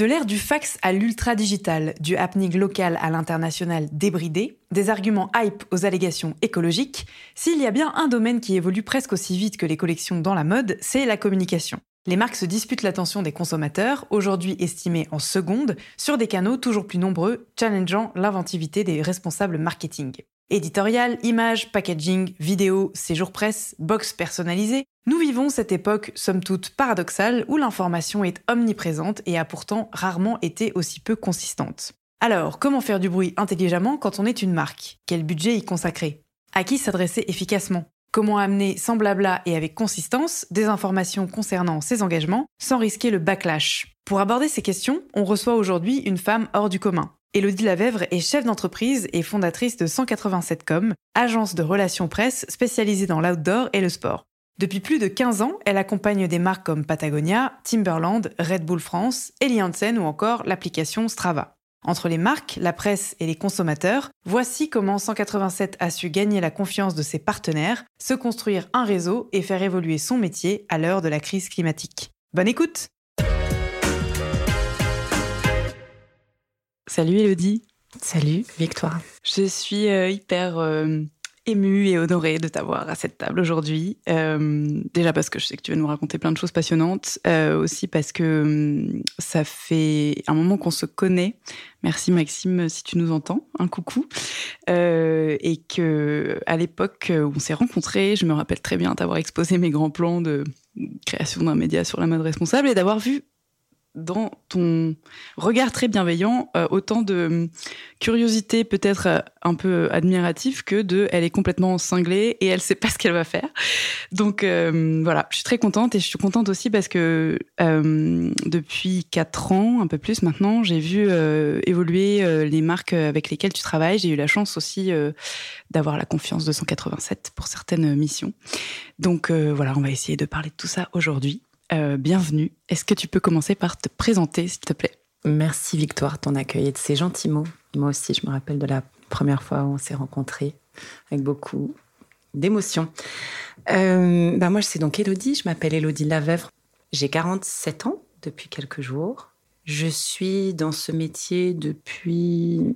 De l'ère du fax à l'ultra-digital, du happening local à l'international débridé, des arguments hype aux allégations écologiques, s'il y a bien un domaine qui évolue presque aussi vite que les collections dans la mode, c'est la communication. Les marques se disputent l'attention des consommateurs, aujourd'hui estimée en secondes, sur des canaux toujours plus nombreux, challengeant l'inventivité des responsables marketing. Éditorial, images, packaging, vidéo, séjour presse, box personnalisée, nous vivons cette époque, somme toute paradoxale, où l'information est omniprésente et a pourtant rarement été aussi peu consistante. Alors, comment faire du bruit intelligemment quand on est une marque? Quel budget y consacrer? À qui s'adresser efficacement? Comment amener sans blabla et avec consistance des informations concernant ses engagements sans risquer le backlash? Pour aborder ces questions, on reçoit aujourd'hui une femme hors du commun. Élodie Lavèvre est chef d'entreprise et fondatrice de 187com, agence de relations presse spécialisée dans l'outdoor et le sport. Depuis plus de 15 ans, elle accompagne des marques comme Patagonia, Timberland, Red Bull France, Eli Hansen ou encore l'application Strava. Entre les marques, la presse et les consommateurs, voici comment 187 a su gagner la confiance de ses partenaires, se construire un réseau et faire évoluer son métier à l'heure de la crise climatique. Bonne écoute Salut Elodie. Salut Victoire. Je suis euh, hyper euh, émue et honorée de t'avoir à cette table aujourd'hui. Euh, déjà parce que je sais que tu vas nous raconter plein de choses passionnantes, aussi parce que ça fait un moment qu'on se connaît. Merci Maxime si tu nous entends, un coucou. et que à l'époque où on s'est rencontrés, je me rappelle très bien t'avoir exposé mes grands plans de création d'un média sur la mode responsable et d'avoir vu dans ton regard très bienveillant euh, autant de hum, curiosité peut-être euh, un peu admirative que de elle est complètement cinglée et elle sait pas ce qu'elle va faire. Donc euh, voilà, je suis très contente et je suis contente aussi parce que depuis quatre ans, un peu plus maintenant, j'ai vu évoluer les marques avec lesquelles tu travailles. J'ai eu la chance aussi d'avoir la confiance de 187 pour certaines missions. Donc voilà, on va essayer de parler de tout ça aujourd'hui. Euh, bienvenue. Est-ce que tu peux commencer par te présenter, s'il te plaît? Merci Victoire, ton accueil et de ces gentils mots. Moi aussi, je me rappelle de la première fois où on s'est rencontrés avec beaucoup d'émotion. Euh, bah moi, c'est donc Elodie. Je m'appelle Elodie Lavèvre. J'ai 47 ans depuis quelques jours. Je suis dans ce métier depuis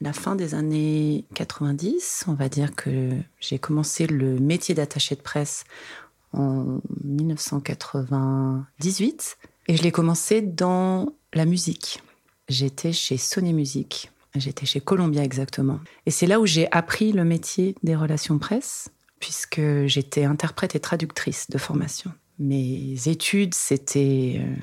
la fin des années 90. On va dire que j'ai commencé le métier d'attaché de presse en 1998 et je l'ai commencé dans la musique. J'étais chez Sony Music, j'étais chez Columbia exactement. Et c'est là où j'ai appris le métier des relations presse, puisque j'étais interprète et traductrice de formation. Mes études, c'était euh,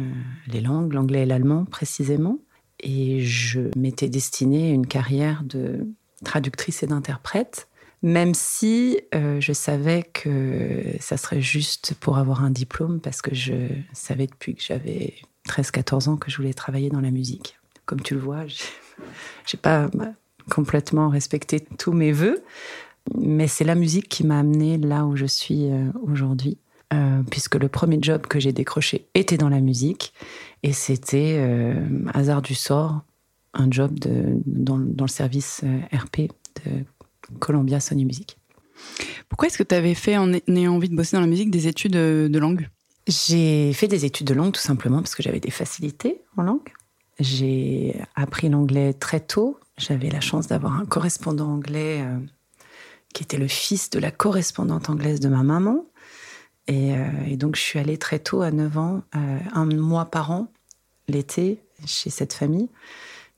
les langues, l'anglais et l'allemand précisément. Et je m'étais destinée à une carrière de traductrice et d'interprète même si euh, je savais que ça serait juste pour avoir un diplôme, parce que je savais depuis que j'avais 13-14 ans que je voulais travailler dans la musique. Comme tu le vois, j'ai pas complètement respecté tous mes voeux, mais c'est la musique qui m'a amenée là où je suis euh, aujourd'hui. Euh, puisque le premier job que j'ai décroché était dans la musique, et c'était hasard du sort, un job dans, dans le service RP de Columbia Sony Music. Pourquoi est-ce que tu avais fait, en ayant envie de bosser dans la musique, des études de langue? J'ai fait des études de langue tout simplement parce que j'avais des facilités en langue. J'ai appris l'anglais très tôt. J'avais la chance d'avoir un correspondant anglais euh, qui était le fils de la correspondante anglaise de ma maman. Et, euh, donc, je suis allée très tôt, à 9 ans, euh, un mois par an, l'été, chez cette famille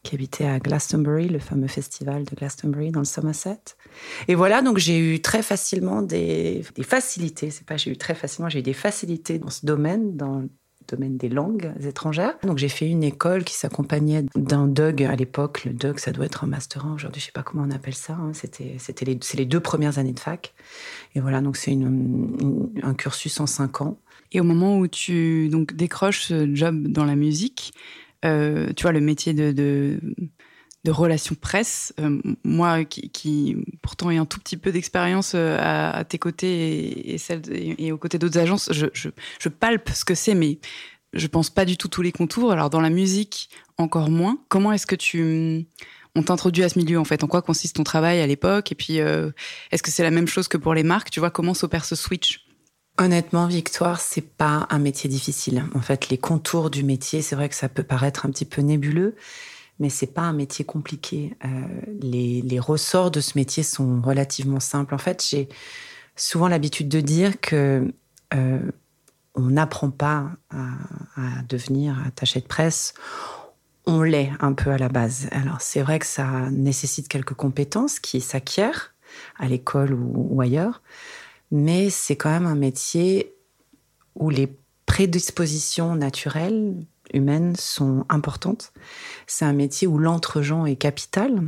qui habitait à Glastonbury, le fameux festival de Glastonbury dans le Somerset. Et voilà, donc j'ai eu très facilement des, des facilités. C'est pas j'ai eu très facilement, j'ai eu des facilités dans ce domaine, dans le domaine des langues étrangères. Donc j'ai fait une école qui s'accompagnait d'un DUG à l'époque. Le DUG, ça doit être un master 1. Aujourd'hui, je sais pas comment on appelle ça. Hein. C'était, c'était les, c'est les deux premières années de fac. Et voilà, donc c'est un cursus en cinq ans. Et au moment où tu donc décroches ce job dans la musique, euh, tu vois, le métier de, de, de presse, euh, moi qui, pourtant ai un tout petit peu d'expérience euh, à, tes côtés et, et, celle, aux côtés d'autres agences, je, palpe ce que c'est, mais je pense pas du tout tous les contours. Alors dans la musique, encore moins. Comment est-ce que tu on t'introduit à ce milieu en fait? En quoi consiste ton travail à l'époque? Et puis, est-ce que c'est la même chose que pour les marques? Tu vois, comment s'opère ce switch? Honnêtement, Victoire, c'est pas un métier difficile. En fait, les contours du métier, c'est vrai que ça peut paraître un petit peu nébuleux, mais c'est pas un métier compliqué. Euh, les, ressorts de ce métier sont relativement simples. En fait, j'ai souvent l'habitude de dire que euh, on n'apprend pas à, devenir attaché de presse. On l'est un peu à la base. Alors, c'est vrai que ça nécessite quelques compétences qui s'acquièrent à l'école ou ailleurs mais c'est quand même un métier où les prédispositions naturelles humaines sont importantes. C'est un métier où l'entre-gens est capital,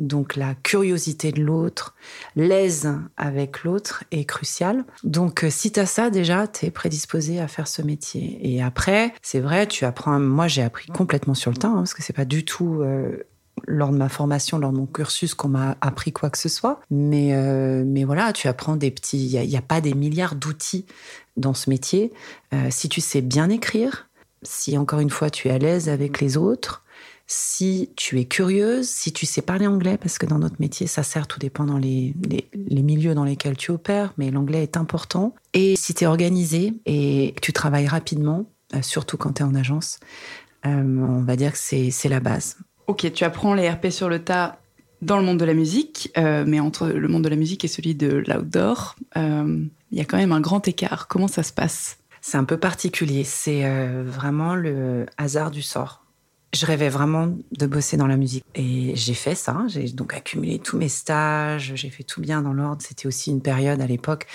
donc la curiosité de l'autre, l'aise avec l'autre est cruciale. Donc euh, si tu as ça déjà, tu es prédisposé à faire ce métier. Et après, c'est vrai, tu apprends, moi j'ai appris complètement sur le temps, hein, parce que c'est pas du tout euh, lors de ma formation, lors de mon cursus, qu'on m'a appris quoi que ce soit. Mais, euh, mais voilà, tu apprends des petits. Il n'y a, pas des milliards d'outils dans ce métier. Euh, si tu sais bien écrire, si encore une fois tu es à l'aise avec les autres, si tu es curieuse, si tu sais parler anglais, parce que dans notre métier, ça sert, tout dépend dans les, les, les milieux dans lesquels tu opères, mais l'anglais est important. Et si tu es organisé et que tu travailles rapidement, euh, surtout quand tu es en agence, on va dire que c'est la base. Ok, tu apprends les RP sur le tas dans le monde de la musique, euh, mais entre le monde de la musique et celui de l'outdoor, euh, il y a quand même un grand écart. Comment ça se passe? C'est un peu particulier. C'est euh, vraiment le hasard du sort. Je rêvais vraiment de bosser dans la musique. Et j'ai fait ça. J'ai donc accumulé tous mes stages. J'ai fait tout bien dans l'ordre. C'était aussi une période à l'époque.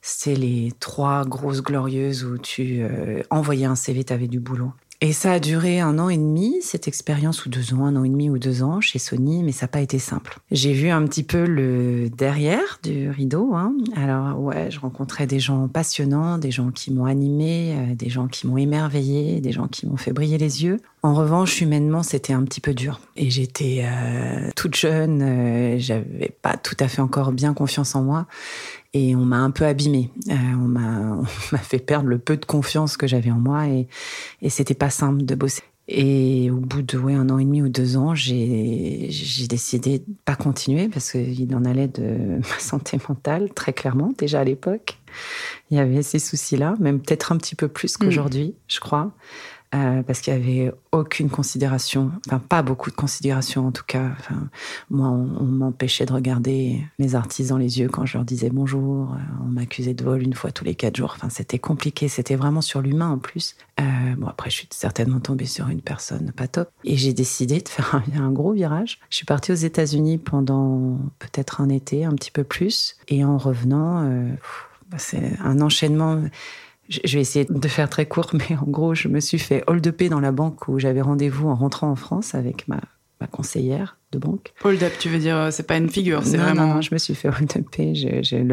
C'était les trois grosses glorieuses où tu envoyais un CV, tu avais du boulot. Et ça a duré un an et demi, cette expérience, ou deux ans, un an et demi ou deux ans chez Sony, mais ça n'a pas été simple. J'ai vu un petit peu le derrière du rideau. Hein. Alors ouais, je rencontrais des gens passionnants, des gens qui m'ont animé, euh, des gens qui m'ont émerveillé, des gens qui m'ont fait briller les yeux. En revanche, humainement, c'était un petit peu dur. Et j'étais euh, toute jeune, euh, j'avais pas tout à fait encore bien confiance en moi. Et on m'a un peu abîmée. Euh, on m'a fait perdre le peu de confiance que j'avais en moi. Et, et c'était pas simple de bosser. Et au bout de ouais, un an et demi ou deux ans, j'ai décidé de pas continuer parce qu'il en allait de ma santé mentale, très clairement, déjà à l'époque. Il y avait ces soucis-là, même peut-être un petit peu plus qu'aujourd'hui, mmh. je crois euh, parce qu'il y avait aucune considération, enfin pas beaucoup de considération en tout cas. Moi, on, m'empêchait de regarder les artistes dans les yeux quand je leur disais bonjour. On m'accusait de vol une fois tous les quatre jours. Enfin, c'était compliqué. C'était vraiment sur l'humain en plus. Euh, bon, après, je suis certainement tombée sur une personne pas top. Et j'ai décidé de faire un, gros virage. Je suis partie aux États-Unis pendant peut-être un été, un petit peu plus. Et en revenant, euh, c'est un enchaînement je vais essayer de faire très court, mais en gros, je me suis fait hold-upé dans la banque où j'avais rendez-vous en rentrant en France avec ma, ma conseillère de banque. Hold up, tu veux dire, c'est pas une figure, c'est vraiment. Non, je me suis fait hold upé.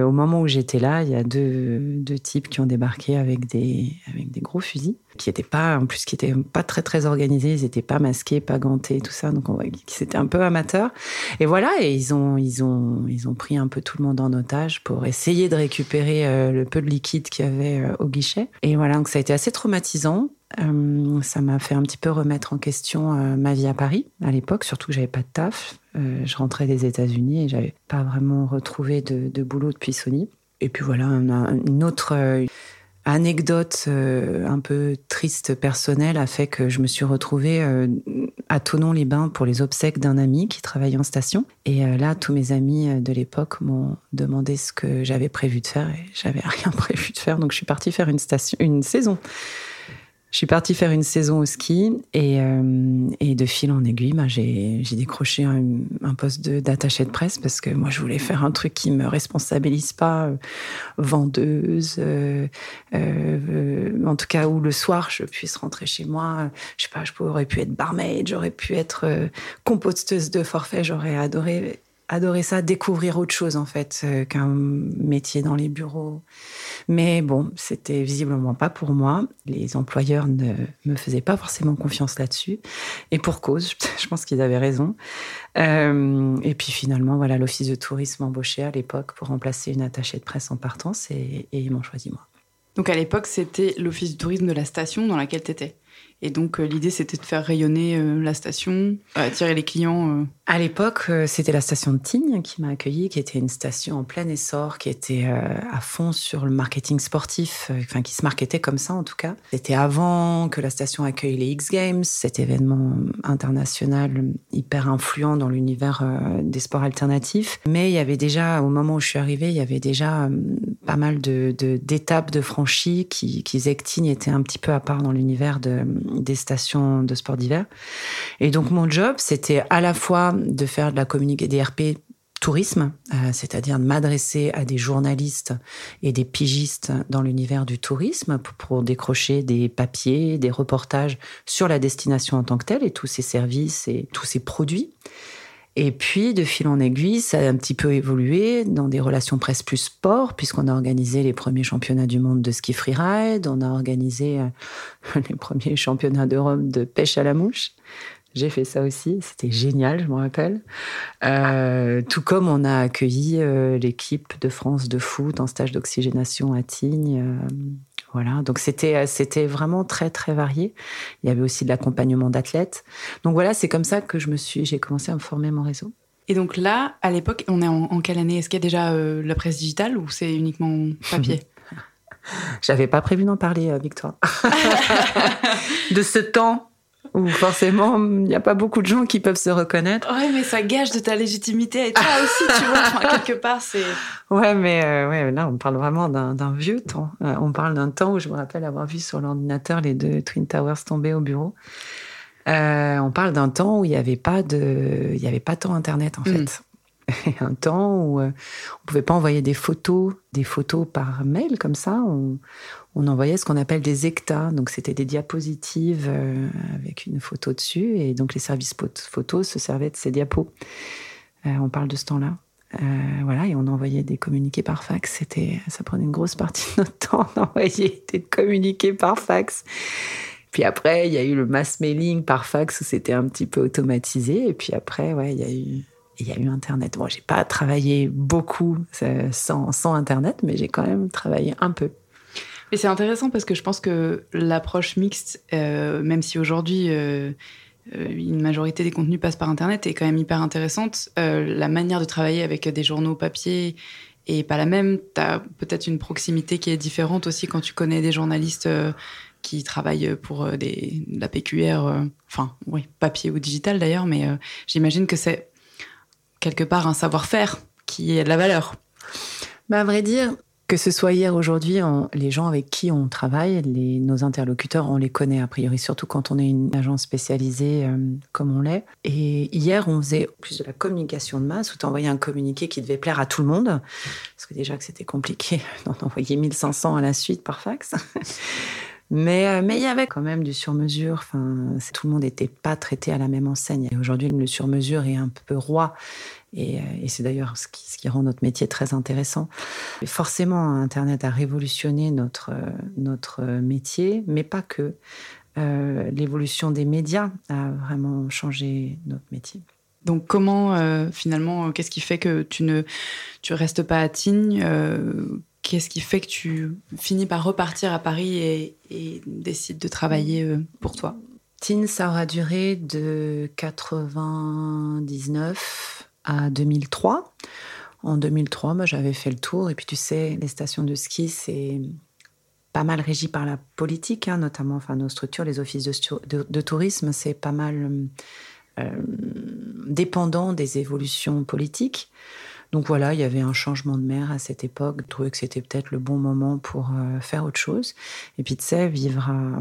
Au moment où j'étais là, il y a deux, deux types qui ont débarqué avec des, avec des gros fusils, qui étaient pas, en plus, qui étaient pas très très organisés. Ils étaient pas masqués, pas gantés, tout ça. Donc, on voit c'était un peu amateur. Et voilà, et ils ont, ils ont, ils ont pris un peu tout le monde en otage pour essayer de récupérer euh, le peu de liquide qu'il y avait euh, au guichet. Et voilà, donc ça a été assez traumatisant Euh, ça m'a fait un petit peu remettre en question euh, ma vie à Paris à l'époque, surtout que j'avais pas de taf. Euh, je rentrais des États-Unis et j'avais pas vraiment retrouvé de, boulot depuis Sony. Et puis voilà, une autre anecdote un peu triste personnelle a fait que je me suis retrouvée à Tonon-les-Bains pour les obsèques d'un ami qui travaillait en station. Et là, tous mes amis de l'époque m'ont demandé ce que j'avais prévu de faire et j'avais rien prévu de faire. Donc je suis partie faire une saison je suis partie faire une saison au ski et, euh, de fil en aiguille, bah, j'ai décroché un, poste d'attaché de, presse parce que moi, je voulais faire un truc qui me responsabilise pas, euh, vendeuse, euh, en tout cas où le soir, je puisse rentrer chez moi. Je sais pas, j'aurais pu être barmaid, j'aurais pu être composteuse de forfait, j'aurais adoré adoré ça, découvrir autre chose en fait euh, qu'un métier dans les bureaux. Mais bon, c'était visiblement pas pour moi. Les employeurs ne me faisaient pas forcément confiance là-dessus. Et pour cause, je pense qu'ils avaient raison. Euh, et puis finalement, voilà, l'office de tourisme embauché à l'époque pour remplacer une attachée de presse en partance et, et ils m'ont choisi moi. Donc à l'époque, c'était l'office du tourisme de la station dans laquelle tu étais. Et donc, euh, l'idée, c'était de faire rayonner euh, la station, attirer les clients. Euh. À l'époque, c'était la station de Tignes qui m'a accueilli, qui était une station en plein essor, qui était à fond sur le marketing sportif, enfin, qui se marketait comme ça en tout cas. C'était avant que la station accueille les X Games, cet événement international hyper influent dans l'univers des sports alternatifs. Mais il y avait déjà, au moment où je suis arrivée, il y avait déjà pas mal de, d'étapes de, franchies qui, qui Tignes était un petit peu à part dans l'univers de des stations de sport d'hiver. Et donc mon job, c'était à la fois de faire de la communication des RP tourisme, euh, c'est-à-dire de m'adresser à des journalistes et des pigistes dans l'univers du tourisme pour, pour, décrocher des papiers, des reportages sur la destination en tant que telle et tous ses services et tous ses produits. Et puis, de fil en aiguille, ça a un petit peu évolué dans des relations presse plus sport, puisqu'on a organisé les premiers championnats du monde de ski freeride, on a organisé euh, les premiers championnats d'Europe de pêche à la mouche. J'ai fait ça aussi, c'était génial, je me rappelle. Euh, tout comme on a accueilli euh, l'équipe de France de foot en stage d'oxygénation à Tignes. Voilà, donc c'était euh, c'était vraiment très très varié. Il y avait aussi de l'accompagnement d'athlètes. Donc voilà, c'est comme ça que je me suis j'ai commencé à me former mon réseau. Et donc là, à l'époque, on est en, quelle année? Est-ce qu'il y a déjà euh, la presse digitale ou c'est uniquement papier? J'avais pas prévu d'en parler, euh, Victoire. de ce temps où forcément il n'y a pas beaucoup de gens qui peuvent se reconnaître. Ouais, mais ça gage de ta légitimité et toi aussi, tu vois, quelque part, c'est. Ouais, mais euh, ouais, là, on parle vraiment d'un vieux temps. Euh, on parle d'un temps où je me rappelle avoir vu sur l'ordinateur les deux Twin Towers tomber au bureau. Euh, on parle d'un temps où il n'y avait pas de, il y avait pas tant Internet en mm. fait. un temps où on pouvait pas envoyer des photos, des photos par mail comme ça. On, on envoyait ce qu'on appelle des ectas. Donc, c'était des diapositives euh, avec une photo dessus. Et donc, les services photos se servaient de ces diapos. Euh, on parle de ce temps-là. Euh, voilà, et on envoyait des communiqués par fax. C'était, ça prenait une grosse partie de notre temps d'envoyer des communiqués par fax. Puis après, il y a eu le mass mailing par fax où c'était un petit peu automatisé. Et puis après, ouais, il y a eu, Internet. Moi, j'ai pas travaillé beaucoup sans Internet, mais j'ai quand même travaillé un peu. Et c'est intéressant parce que je pense que l'approche mixte, euh, même si aujourd'hui euh, euh, une majorité des contenus passent par Internet, est quand même hyper intéressante. la manière de travailler avec des journaux papier est pas la même. Tu as peut-être une proximité qui est différente aussi quand tu connais des journalistes qui travaillent pour des, la PQR, enfin, oui, papier ou digital d'ailleurs, mais j'imagine que c'est quelque part un savoir-faire qui est de la valeur. Bah, à vrai dire, que ce soit hier, aujourd'hui, les gens avec qui on travaille, nos interlocuteurs, on les connaît a priori, surtout quand on est une agence spécialisée euh, comme on l'est. Et hier, on faisait plus de la communication de masse, où tu envoyais un communiqué qui devait plaire à tout le monde, parce que déjà que c'était compliqué d'en envoyer 1500 à la suite par fax. Mais, euh, mais il y avait quand même du sur-mesure. Enfin, tout le monde n'était pas traité à la même enseigne. Et aujourd'hui, le sur-mesure est un peu roi. Et, euh, et c'est d'ailleurs ce qui, ce qui, rend notre métier très intéressant. Et forcément, Internet a révolutionné notre, notre métier, mais pas que. Euh, L'évolution des médias a vraiment changé notre métier. Donc comment euh, finalement, qu'est-ce qui fait que tu ne tu restes pas à Tignes euh, qu'est-ce qui fait que tu finis par repartir à Paris et, et décides de travailler euh, pour toi? Tin, ça aura duré de 99 à 2003. En 2003, moi, j'avais fait le tour. Et puis, tu sais, les stations de ski, c'est pas mal régi par la politique, hein, notamment enfin, nos structures, les offices de, tourisme, c'est pas mal euh, dépendant des évolutions politiques. Donc voilà, il y avait un changement de mer à cette époque. Je trouvais que c'était peut-être le bon moment pour euh, faire autre chose. Et puis tu sais, vivre à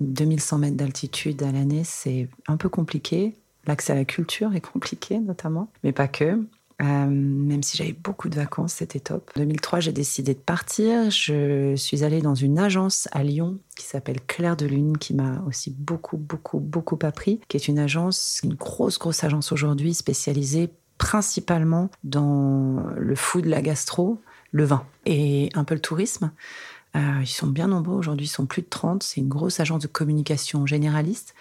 2100 mètres d'altitude à l'année, c'est un peu compliqué. L'accès à la culture est compliqué notamment, mais pas que. Euh, même si j'avais beaucoup de vacances, c'était top. En 2003, j'ai décidé de partir. Je suis allée dans une agence à Lyon qui s'appelle Claire de Lune, qui m'a aussi beaucoup, beaucoup, beaucoup appris, qui est une agence, une grosse, grosse agence aujourd'hui spécialisée principalement dans le food, la gastro, le vin et un peu le tourisme. Euh, ils sont bien nombreux aujourd'hui, ils sont plus de 30. C'est une grosse agence de communication généraliste.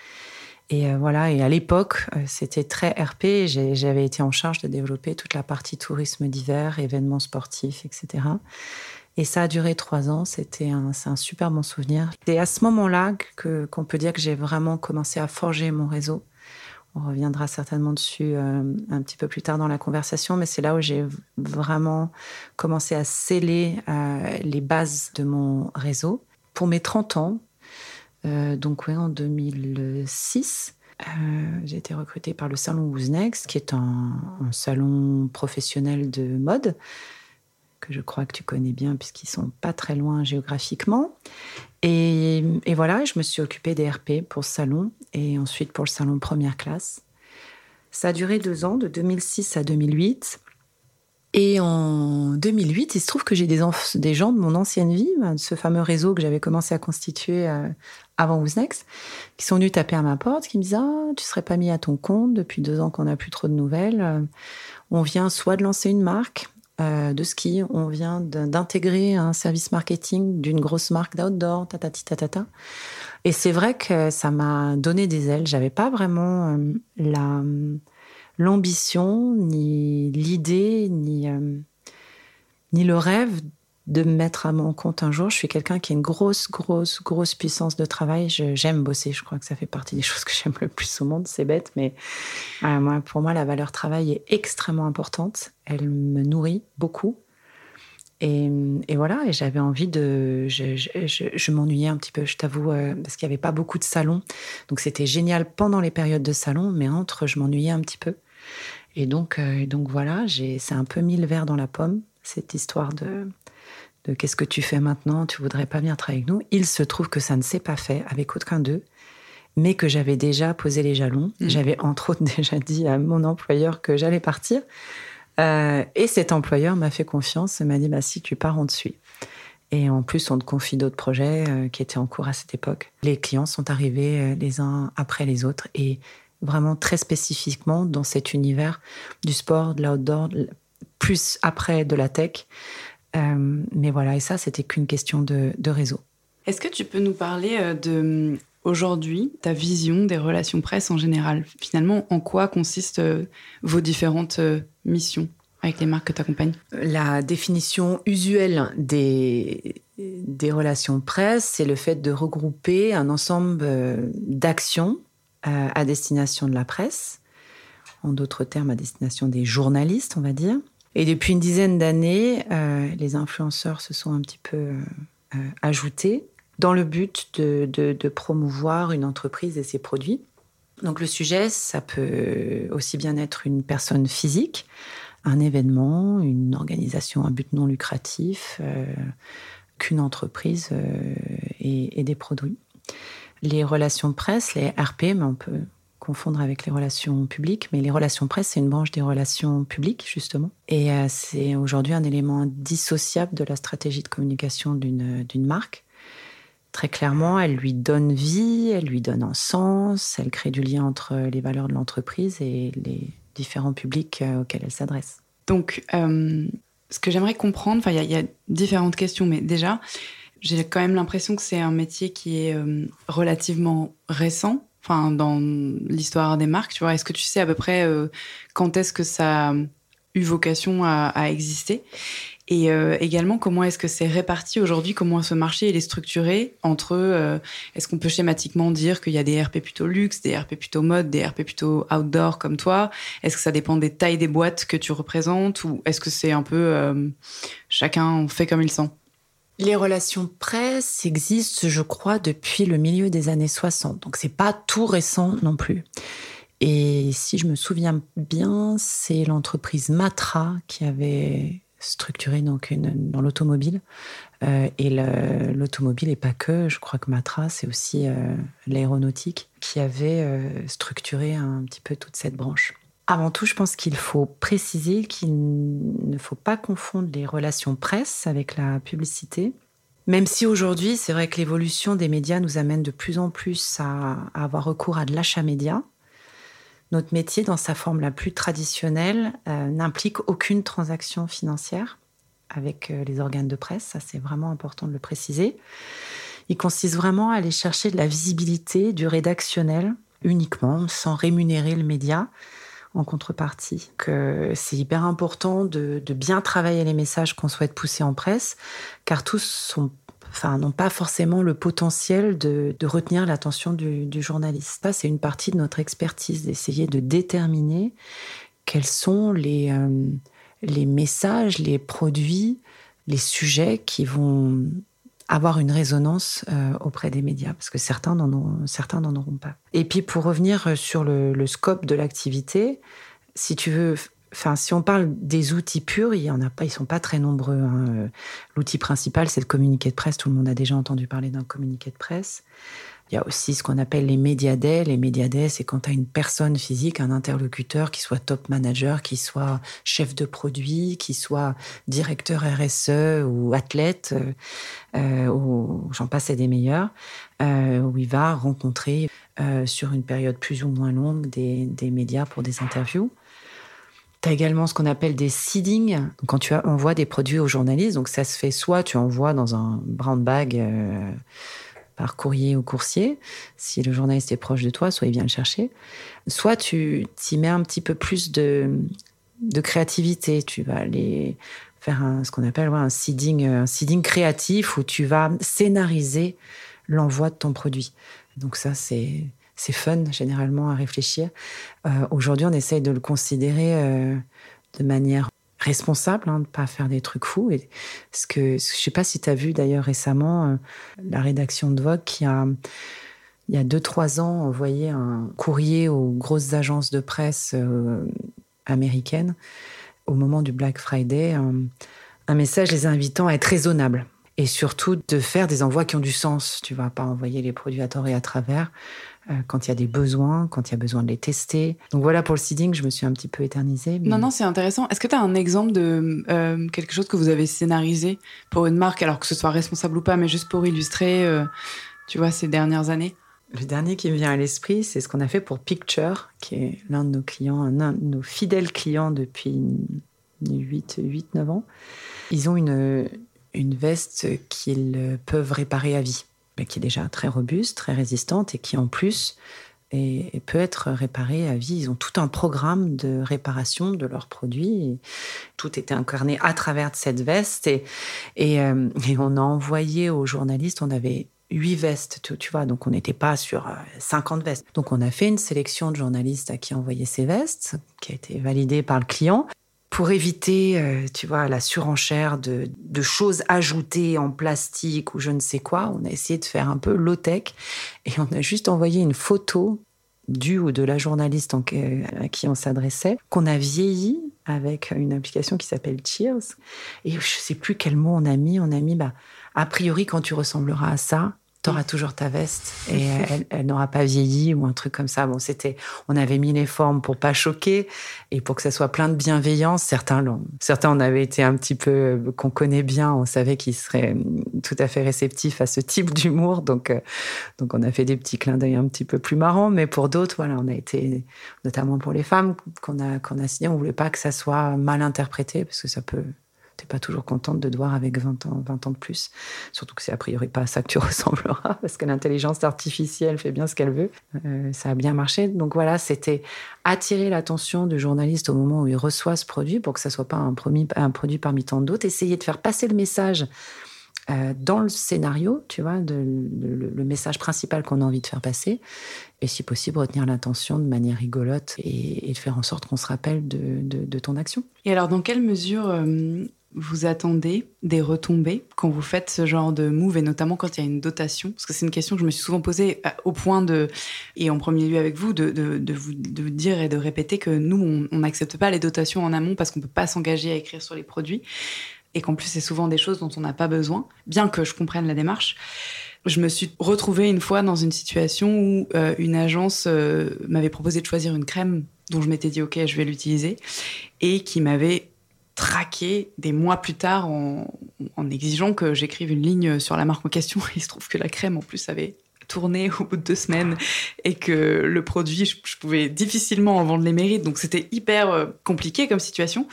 Et euh, voilà, et à l'époque, euh, c'était très RP. J'avais été en charge de développer toute la partie tourisme d'hiver, événements sportifs, etc. Et ça a duré trois ans. C'était un, super bon souvenir. C'est à ce moment-là qu'on peut dire que j'ai vraiment commencé à forger mon réseau. On reviendra certainement dessus euh, un petit peu plus tard dans la conversation, mais c'est là où j'ai vraiment commencé à sceller les bases de mon réseau. Pour mes 30 ans, euh, donc en 2006, euh, j'ai été recrutée par le salon Who's Next, qui est un, salon professionnel de mode que je crois que tu connais bien puisqu'ils sont pas très loin géographiquement. Et, voilà, je me suis occupée des RP pour ce salon et ensuite pour le salon première classe. Ça a duré deux ans, de 2006 à 2008. Et en 2008, il se trouve que j'ai des, des, gens de mon ancienne vie, ben, de ce fameux réseau que j'avais commencé à constituer euh, avant Who's Next, qui sont venus taper à ma porte, qui me disent Ah, tu serais pas mis à ton compte depuis deux ans qu'on n'a plus trop de nouvelles. Euh, on vient soit de lancer une marque euh, de ski, on vient d'intégrer un service marketing d'une grosse marque d'outdoor, tatati tatata. Et c'est vrai que ça m'a donné des ailes. J'avais pas vraiment la l'ambition, ni l'idée, ni, euh, ni le rêve de me mettre à mon compte un jour. Je suis quelqu'un qui a une grosse, grosse, grosse puissance de travail. J'aime bosser. Je crois que ça fait partie des choses que j'aime le plus au monde. C'est bête, mais euh, moi, pour moi, la valeur travail est extrêmement importante. Elle me nourrit beaucoup. Et, voilà, et j'avais envie de. Je, m'ennuyais un petit peu, je t'avoue, euh, parce qu'il n'y avait pas beaucoup de salons. Donc c'était génial pendant les périodes de salon, mais entre, je m'ennuyais un petit peu. Et donc, euh, donc voilà, c'est un peu mis le verre dans la pomme, cette histoire de, de qu'est-ce que tu fais maintenant, tu voudrais pas bien travailler avec nous. Il se trouve que ça ne s'est pas fait avec aucun d'eux, mais que j'avais déjà posé les jalons. Mmh. J'avais entre autres déjà dit à mon employeur que j'allais partir. Euh, et cet employeur m'a fait confiance et m'a dit bah, si tu pars, on te suit. Et en plus, on te confie d'autres projets euh, qui étaient en cours à cette époque. Les clients sont arrivés les uns après les autres et vraiment très spécifiquement dans cet univers du sport, de l'outdoor, plus après de la tech. Euh, mais voilà, et ça, c'était qu'une question de, réseau. Est-ce que tu peux nous parler euh, de aujourd'hui ta vision des relations presse en général? Finalement, en quoi consistent euh, vos différentes missions avec les marques que tu accompagnes La définition usuelle des, des relations presse, c'est le fait de regrouper un ensemble d'actions euh, à destination de la presse, en d'autres termes à destination des journalistes, on va dire. Et depuis une dizaine d'années, euh, les influenceurs se sont un petit peu euh, ajoutés dans le but de, de, promouvoir une entreprise et ses produits. Donc le sujet, ça peut aussi bien être une personne physique, un événement, une organisation à but non lucratif, qu'une entreprise et, et, des produits les relations presse, les RP, mais on peut confondre avec les relations publiques, mais les relations presse, c'est une branche des relations publiques, justement. Et euh, c'est aujourd'hui un élément indissociable de la stratégie de communication d'une marque. Très clairement, elle lui donne vie, elle lui donne un sens, elle crée du lien entre les valeurs de l'entreprise et les différents publics euh, auxquels elle s'adresse. Donc, euh, ce que j'aimerais comprendre, il y, a différentes questions, mais déjà, j'ai quand même l'impression que c'est un métier qui est relativement récent, enfin dans l'histoire des marques. Tu vois, est-ce que tu sais à peu près euh, quand est-ce que ça a eu vocation à, exister? Et euh, également, comment est-ce que c'est réparti aujourd'hui? Comment ce marché est structuré entre euh, Est-ce qu'on peut schématiquement dire qu'il y a des RP plutôt luxe, des RP plutôt mode, des RP plutôt outdoor comme toi? Est-ce que ça dépend des tailles des boîtes que tu représentes ou est-ce que c'est un peu chacun fait comme il sent? Les relations presse existent, je crois, depuis le milieu des années 60. Donc c'est pas tout récent non plus. Et si je me souviens bien, c'est l'entreprise Matra qui avait structuré donc dans l'automobile. Euh, et l'automobile et pas que, je crois que Matra, c'est aussi euh, l'aéronautique qui avait euh, structuré un petit peu toute cette branche. Avant tout, je pense qu'il faut préciser qu'il ne faut pas confondre les relations presse avec la publicité. Même si aujourd'hui, c'est vrai que l'évolution des médias nous amène de plus en plus à, avoir recours à de l'achat média, notre métier, dans sa forme la plus traditionnelle, euh, n'implique aucune transaction financière avec euh, les organes de presse. Ça, c'est vraiment important de le préciser. Il consiste vraiment à aller chercher de la visibilité, du rédactionnel uniquement, sans rémunérer le média en contrepartie. Que c'est hyper important de, bien travailler les messages qu'on souhaite pousser en presse, car tous sont enfin, n'ont pas forcément le potentiel de, retenir l'attention du, journaliste. Ça, c'est une partie de notre expertise, d'essayer de déterminer quels sont les, euh, les messages, les produits, les sujets qui vont avoir une résonance euh, auprès des médias, parce que certains n'en auront pas. Et puis pour revenir sur le, scope de l'activité, si tu veux si on parle des outils purs, il y en a pas, ils sont pas très nombreux. Hein. L'outil principal, c'est le communiqué de presse. Tout le monde a déjà entendu parler d'un communiqué de presse. Il y a aussi ce qu'on appelle les médias Les médias c'est quand tu as une personne physique, un interlocuteur qui soit top manager, qui soit chef de produit, qui soit directeur RSE ou athlète, euh, ou j'en passe des meilleurs, euh, où il va rencontrer euh, sur une période plus ou moins longue des, des médias pour des interviews. Tu as également ce qu'on appelle des seedings, quand tu envoies des produits aux journalistes. Donc ça se fait soit tu envoies dans un brown bag euh, par courrier ou coursier, si le journaliste est proche de toi, soit il vient le chercher. Soit tu y mets un petit peu plus de, de créativité. Tu vas aller faire ce qu'on appelle un, seeding, un seeding créatif où tu vas scénariser l'envoi de ton produit. Donc ça, c'est c'est fun généralement à réfléchir. Euh, aujourd'hui, on essaye de le considérer euh, de manière responsable, hein, de ne pas faire des trucs fous. Et ce que, je ne sais pas si tu as vu d'ailleurs récemment euh, la rédaction de Vogue qui a, il y a deux, trois ans, envoyé un courrier aux grosses agences de presse américaines au moment du Black Friday, un, un message les invitant à être raisonnables et surtout de faire des envois qui ont du sens. Tu vas pas envoyer les produits à tort et à travers. Euh, quand il y a des besoins, quand il y a besoin de les tester. Donc voilà pour le seeding, je me suis un petit peu éternisée. Non, non, c'est intéressant. Est-ce que tu as un exemple de euh, quelque chose que vous avez scénarisé pour une marque, alors que ce soit responsable ou pas, mais juste pour illustrer, euh, tu vois, ces dernières années? Le dernier qui me vient à l'esprit, c'est ce qu'on a fait pour Picture, qui est l'un de nos clients, un de nos fidèles clients depuis 8-9 ans. Ils ont une, une veste qu'ils peuvent réparer à vie qui est déjà très robuste, très résistante et qui en plus peut être réparée à vie. Ils ont tout un programme de réparation de leurs produits. tout était incarné à travers cette veste. Et, euh, et, on a envoyé aux journalistes, on avait huit vestes, tu, tu, vois, donc on n'était pas sur 50 euh, vestes. Donc on a fait une sélection de journalistes à qui envoyer ces vestes, qui a été validée par le client pour éviter, euh, tu vois, la surenchère de, choses ajoutées en plastique ou je ne sais quoi, on a essayé de faire un peu low-tech et on a juste envoyé une photo du ou de la journaliste à qui on s'adressait, qu'on a vieilli avec une application qui s'appelle Cheers. Et je ne sais plus quel mot on a mis. On a mis, bah, a priori, quand tu ressembleras à ça, tu auras toujours ta veste et elle, n'aura pas vieilli ou un truc comme ça. Bon, c'était, on avait mis les formes pour pas choquer et pour que ça soit plein de bienveillance. Certains, certains, on avait été un petit peu, euh, qu'on connaît bien, on savait qu'ils seraient mm, tout à fait réceptifs à ce type d'humour. Donc, euh, donc on a fait des petits clins d'œil un petit peu plus marrants. Mais pour d'autres, voilà, on a été, notamment pour les femmes qu'on a, qu'on a signé, on voulait pas que ça soit mal interprété parce que ça peut, T'es pas toujours contente de te voir avec 20 ans, 20 ans de plus. Surtout que c'est a priori pas à ça que tu ressembleras, parce que l'intelligence artificielle fait bien ce qu'elle veut. Euh, ça a bien marché. Donc voilà, c'était attirer l'attention du journaliste au moment où il reçoit ce produit pour que ça soit pas un, produit parmi tant d'autres. Essayer de faire passer le message euh, dans le scénario, tu vois, le, message principal qu'on a envie de faire passer, et si possible retenir l'attention de manière rigolote et, de faire en sorte qu'on se rappelle de, ton action. Et alors, dans quelle mesure euh, vous attendez des retombées quand vous faites ce genre de move, et notamment quand il y a une dotation? Parce que c'est une question que je me suis souvent posée euh, au point de, et en premier lieu avec vous, de, vous, dire et de répéter que nous, on n'accepte pas les dotations en amont parce qu'on ne peut pas s'engager à écrire sur les produits et qu'en plus c'est souvent des choses dont on n'a pas besoin, bien que je comprenne la démarche. Je me suis retrouvée une fois dans une situation où euh, une agence euh, m'avait proposé de choisir une crème dont je m'étais dit ok je vais l'utiliser et qui m'avait traqué des mois plus tard en, exigeant que j'écrive une ligne sur la marque en question. Il se trouve que la crème en plus avait tourné au bout de deux semaines et que le produit, je, pouvais difficilement en vendre les mérites. Donc c'était hyper euh, compliqué comme situation.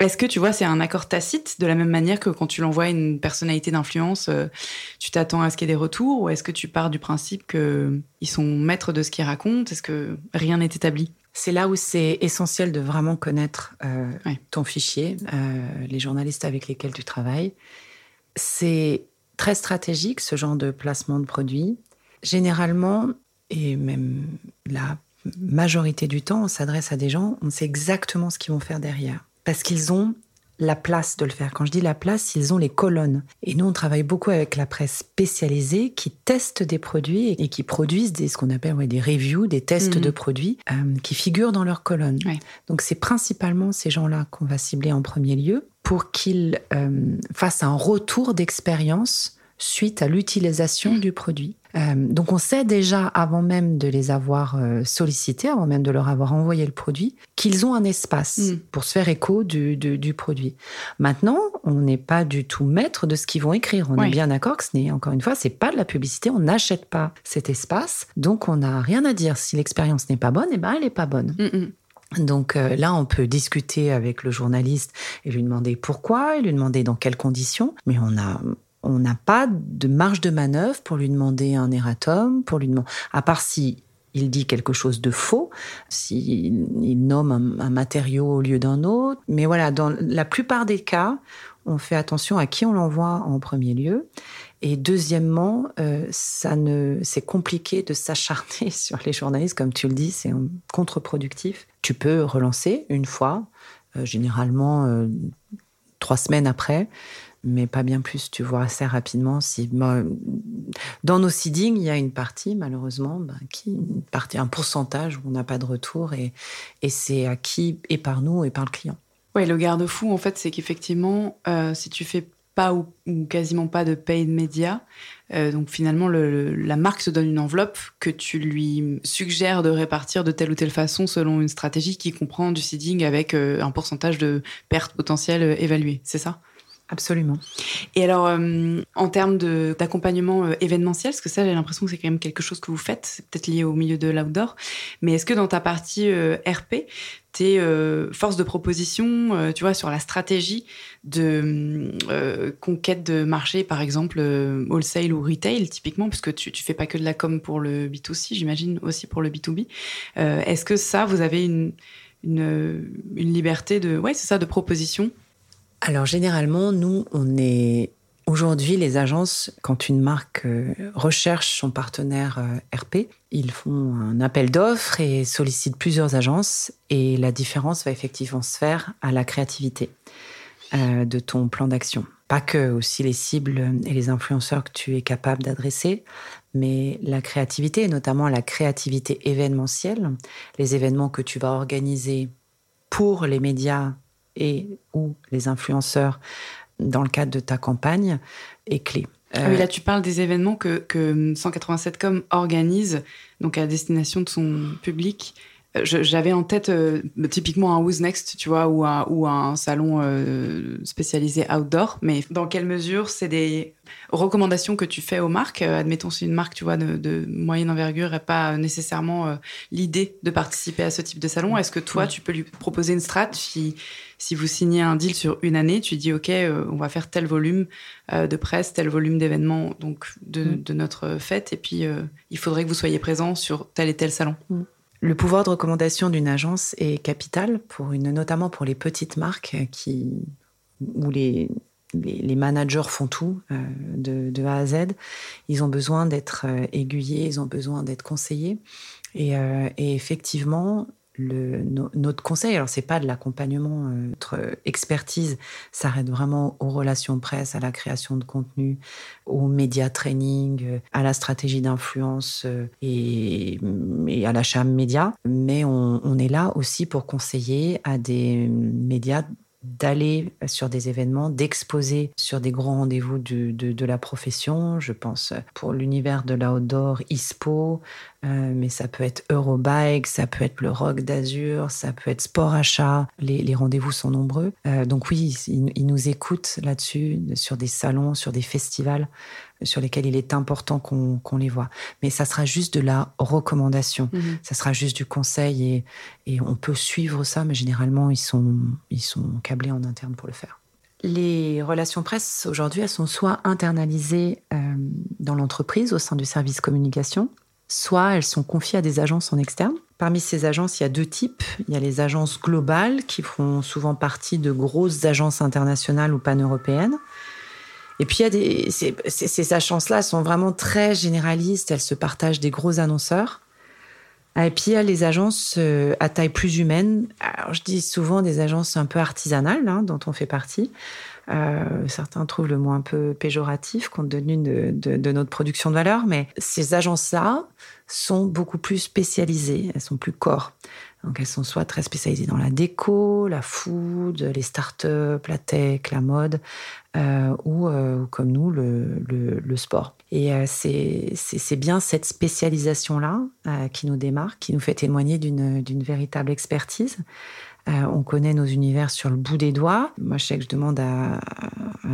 Est-ce que tu vois, c'est un accord tacite de la même manière que quand tu l'envoies à une personnalité d'influence, euh, tu t'attends à ce qu'il y ait des retours ou est-ce que tu pars du principe qu'ils sont maîtres de ce qu'ils racontent? Est-ce que rien n'est établi? C'est là où c'est essentiel de vraiment connaître euh, ton fichier, les journalistes avec lesquels tu travailles. C'est très stratégique ce genre de placement de produits. Généralement, et même la majorité du temps, on s'adresse à des gens, on sait exactement ce qu'ils vont faire derrière. Parce qu'ils ont la place de le faire. Quand je dis la place, ils ont les colonnes. Et nous, on travaille beaucoup avec la presse spécialisée qui teste des produits et qui produisent des, ce qu'on appelle des reviews, des tests mhm. de produits euh, qui figurent dans leurs colonnes. Donc, c'est principalement ces gens-là qu'on va cibler en premier lieu pour qu'ils euh, fassent un retour d'expérience suite à l'utilisation du produit. Euh, donc on sait déjà, avant même de les avoir euh, sollicités, avant même de leur avoir envoyé le produit, qu'ils ont un espace mm. pour se faire écho du, produit. Maintenant, on n'est pas du tout maître de ce qu'ils vont écrire. On est bien d'accord que ce n'est, encore une fois, c'est pas de la publicité, on n'achète pas cet espace, donc on n'a rien à dire. Si l'expérience n'est pas bonne, eh ben elle n'est pas bonne. Mm, mm. Donc euh, là, on peut discuter avec le journaliste et lui demander pourquoi, et lui demander dans quelles conditions, mais on a on n'a pas de marge de manœuvre pour lui demander un erratum, pour lui demander, à part si il dit quelque chose de faux, s'il il nomme un, matériau au lieu d'un autre. Mais voilà, dans la plupart des cas, on fait attention à qui on l'envoie en premier lieu. Et deuxièmement, euh, ça ne, c'est compliqué de s'acharner sur les journalistes, comme tu le dis, c'est contre-productif. Tu peux relancer une fois, euh, généralement euh, trois semaines après mais pas bien plus. Tu vois assez rapidement si dans nos seedings, il y a une partie malheureusement ben, qui une un pourcentage où on n'a pas de retour et, et c'est acquis et par nous et par le client. Oui, le garde-fou en fait, c'est qu'effectivement, euh, si tu fais pas ou, quasiment pas de paid media, euh, donc finalement la marque te donne une enveloppe que tu lui suggères de répartir de telle ou telle façon selon une stratégie qui comprend du seeding avec euh, un pourcentage de pertes potentielles évaluées. C'est ça? Absolument. Et alors, euh, en termes d'accompagnement euh, événementiel, parce que ça, j'ai l'impression que c'est quand même quelque chose que vous faites, c'est peut-être lié au milieu de l'outdoor, mais est-ce que dans ta partie euh, RP, tu es force de proposition, tu vois, sur la stratégie de conquête de marché, par exemple, wholesale ou retail, typiquement, puisque tu, tu fais pas que de la com pour le B2C, j'imagine aussi pour le B2B. est-ce que ça, vous avez une, une, une liberté de, ouais, c'est ça, de proposition alors généralement, nous, on est aujourd'hui les agences, quand une marque euh, recherche son partenaire euh, RP, ils font un appel d'offres et sollicitent plusieurs agences et la différence va effectivement se faire à la créativité euh, de ton plan d'action. Pas que aussi les cibles et les influenceurs que tu es capable d'adresser, mais la créativité, et notamment la créativité événementielle, les événements que tu vas organiser pour les médias et ou les influenceurs dans le cadre de ta campagne est clé. Ah oui, là, tu parles des événements que, que 187com organise donc à destination de son public J'avais en tête euh, typiquement un Who's Next, tu vois, ou un, ou un salon euh, spécialisé outdoor. Mais dans quelle mesure c'est des recommandations que tu fais aux marques? Admettons, si une marque, tu vois, de, moyenne envergure n'a pas nécessairement l'idée de participer à ce type de salon. Est-ce que toi, tu peux lui proposer une strat? Si, si vous signez un deal sur une année, tu dis, OK, on va faire tel volume de presse, tel volume d'événements donc de, mm. de, notre fête, et puis il faudrait que vous soyez présent sur tel et tel salon. Mm. Le pouvoir de recommandation d'une agence est capital, pour une, notamment pour les petites marques qui, où les, les, managers font tout euh, de, A à Z. Ils ont besoin d'être euh, aiguillés, ils ont besoin d'être conseillés. Euh, et effectivement, notre conseil, alors c'est pas de l'accompagnement, euh, notre expertise s'arrête vraiment aux relations presse, à la création de contenu, au média training, euh, à la stratégie d'influence euh, et, à l'achat média. Mais on, on est là aussi pour conseiller à des médias d'aller sur des événements, d'exposer sur des grands rendez-vous de, de, la profession. Je pense pour l'univers de l'outdoor, ISPO, euh, mais ça peut être Eurobike, ça peut être le Rock d'Azur, ça peut être Sport Achat. Les, les rendez-vous sont nombreux. Euh, donc oui, ils, nous écoutent là-dessus, sur des salons, sur des festivals sur lesquels il est important qu'on les voit. Mais ça sera juste de la recommandation, mhm. ça sera juste du conseil et, et, on peut suivre ça, mais généralement ils sont, ils sont câblés en interne pour le faire. Les relations presse aujourd'hui, elles sont soit internalisées euh, dans l'entreprise au sein du service communication, soit elles sont confiées à des agences en externe. Parmi ces agences, il y a deux types. Il y a les agences globales qui font souvent partie de grosses agences internationales ou pan-européennes. Et puis, il y a ces, ces, agences-là sont vraiment très généralistes. Elles se partagent des gros annonceurs. Et puis, il y a les agences euh, à taille plus humaine. Alors, je dis souvent des agences un peu artisanales, hein, dont on fait partie. Euh, certains trouvent le mot un peu péjoratif compte tenu de, notre production de valeur, mais ces agences-là sont beaucoup plus spécialisées, elles sont plus corps. Donc elles sont soit très spécialisées dans la déco, la food, les startups, la tech, la mode, euh, ou, euh, comme nous, le, sport. Et c'est bien cette spécialisation-là qui nous démarque, qui nous fait témoigner d'une véritable expertise. Euh, on connaît nos univers sur le bout des doigts. Moi, je sais que je demande à,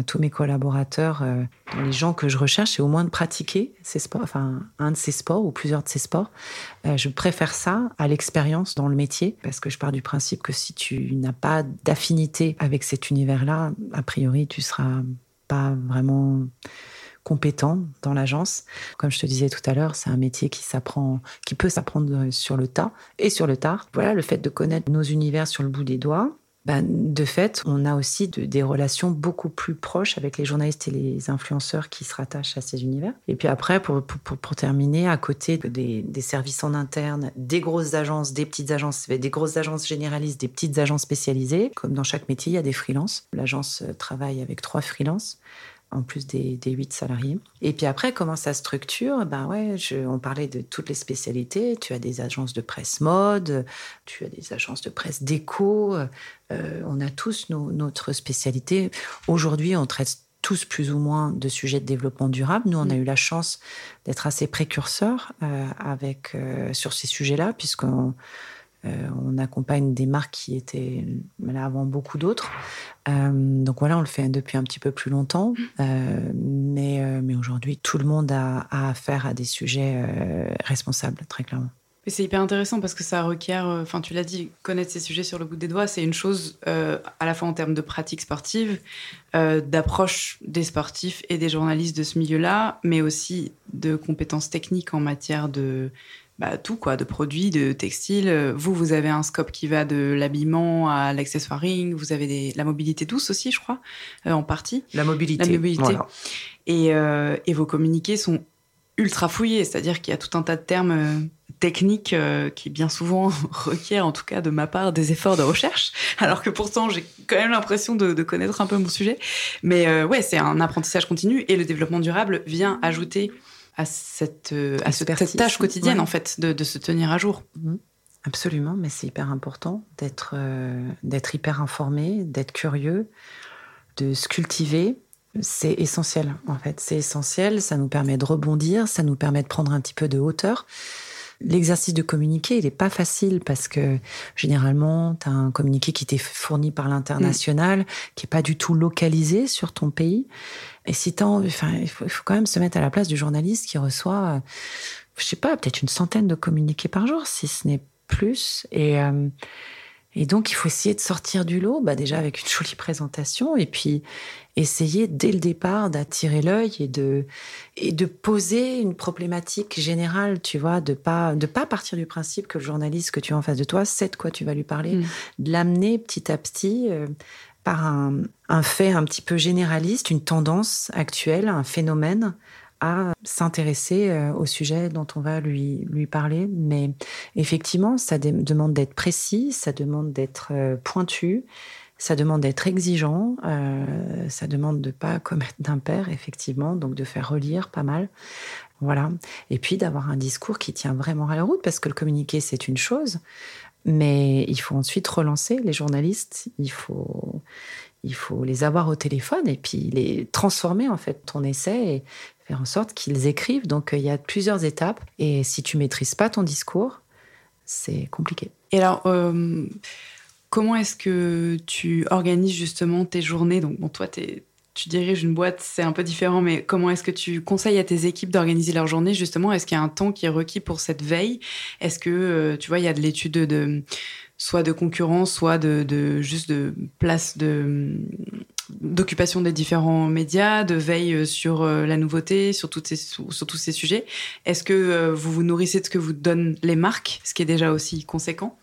tous mes collaborateurs, euh, les gens que je recherche, c'est au moins de pratiquer ces sports, enfin un de ces sports ou plusieurs de ces sports. Euh, je préfère ça à l'expérience dans le métier parce que je pars du principe que si tu n'as pas d'affinité avec cet univers-là, a priori, tu seras pas vraiment compétent dans l'agence. Comme je te disais tout à l'heure, c'est un métier qui s'apprend, qui peut s'apprendre sur le tas et sur le tard. Voilà, le fait de connaître nos univers sur le bout des doigts, ben, de fait, on a aussi des relations beaucoup plus proches avec les journalistes et les influenceurs qui se rattachent à ces univers. Et puis après, pour, pour, pour terminer, à côté des, des, services en interne, des grosses agences, des petites agences, des grosses agences généralistes, des petites agences spécialisées, comme dans chaque métier, il y a des freelances. L'agence travaille avec trois freelances en plus des, huit salariés. Et puis après, comment ça structure? Ben ouais, on parlait de toutes les spécialités. Tu as des agences de presse mode, tu as des agences de presse déco. Euh, on a tous notre spécialité. Aujourd'hui, on traite tous plus ou moins de sujets de développement durable. Nous, on a mm. eu la chance d'être assez précurseurs euh, avec, euh, sur ces sujets-là, puisqu'on euh, on accompagne des marques qui étaient là avant beaucoup d'autres. Euh, donc voilà, on le fait depuis un petit peu plus longtemps. Euh, mais, mais aujourd'hui, tout le monde a, affaire à des sujets responsables, très clairement. C'est hyper intéressant parce que ça requiert, enfin tu l'as dit, connaître ces sujets sur le bout des doigts, c'est une chose à la fois en termes de pratique sportive, d'approche des sportifs et des journalistes de ce milieu-là, mais aussi de compétences techniques en matière de bah, tout, quoi, de produits, de textiles. Vous, vous avez un scope qui va de l'habillement à l'accessoiring. Vous avez des... la mobilité douce aussi, je crois, euh, en partie. La mobilité. La mobilité. Et, euh, et, vos communiqués sont ultra fouillés, c'est-à-dire qu'il y a tout un tas de termes euh, techniques qui bien souvent requièrent, en tout cas de ma part, des efforts de recherche, alors que pourtant j'ai quand même l'impression de, de, connaître un peu mon sujet. Mais ouais, c'est un apprentissage continu et le développement durable vient ajouter à cette, euh, à cette tâche quotidienne, en fait, de, de, se tenir à jour. Mhm. Absolument, mais c'est hyper important d'être euh, d'être hyper informé, d'être curieux, de se cultiver. C'est essentiel, en fait. C'est essentiel, ça nous permet de rebondir, ça nous permet de prendre un petit peu de hauteur. L'exercice de communiquer, il n'est pas facile parce que généralement, tu as un communiqué qui t'est fourni par l'international, qui n'est pas du tout localisé sur ton pays. Et si t'as enfin, il faut, il faut, quand même se mettre à la place du journaliste qui reçoit, je sais pas, peut-être une centaine de communiqués par jour, si ce n'est plus. Et, euh, et donc, il faut essayer de sortir du lot, bah déjà avec une jolie présentation, et puis essayer dès le départ d'attirer l'œil et de, et de poser une problématique générale, tu vois, de pas, de pas partir du principe que le journaliste que tu as en face de toi sait de quoi tu vas lui parler, Mm. de l'amener petit à petit euh, par un, un fait un petit peu généraliste, une tendance actuelle, un phénomène à s'intéresser euh, au sujet dont on va lui, lui parler. Mais effectivement, ça demande d'être précis, ça demande d'être euh, pointu, ça demande d'être exigeant, euh, ça demande de pas commettre d'impair, effectivement, donc de faire relire pas mal. Voilà. Et puis d'avoir un discours qui tient vraiment à la route, parce que le communiqué, c'est une chose, mais il faut ensuite relancer les journalistes, il faut, il faut les avoir au téléphone et puis les transformer, en fait, ton essai en sorte qu'ils écrivent. Donc, euh, il y a plusieurs étapes. Et si tu maîtrises pas ton discours, c'est compliqué. Et alors, euh, comment est-ce que tu organises justement tes journées? Donc, bon, toi, tu diriges une boîte, c'est un peu différent, mais comment est-ce que tu conseilles à tes équipes d'organiser leur journée justement? Est-ce qu'il y a un temps qui est requis pour cette veille? Est-ce que, euh, tu vois, il y a de l'étude de, soit de concurrence, soit de- juste de place de d'occupation des différents médias, de veille sur euh, la nouveauté, sur, ces, sur tous ces sujets. Est-ce que euh, vous vous nourrissez de ce que vous donnent les marques, ce qui est déjà aussi conséquent?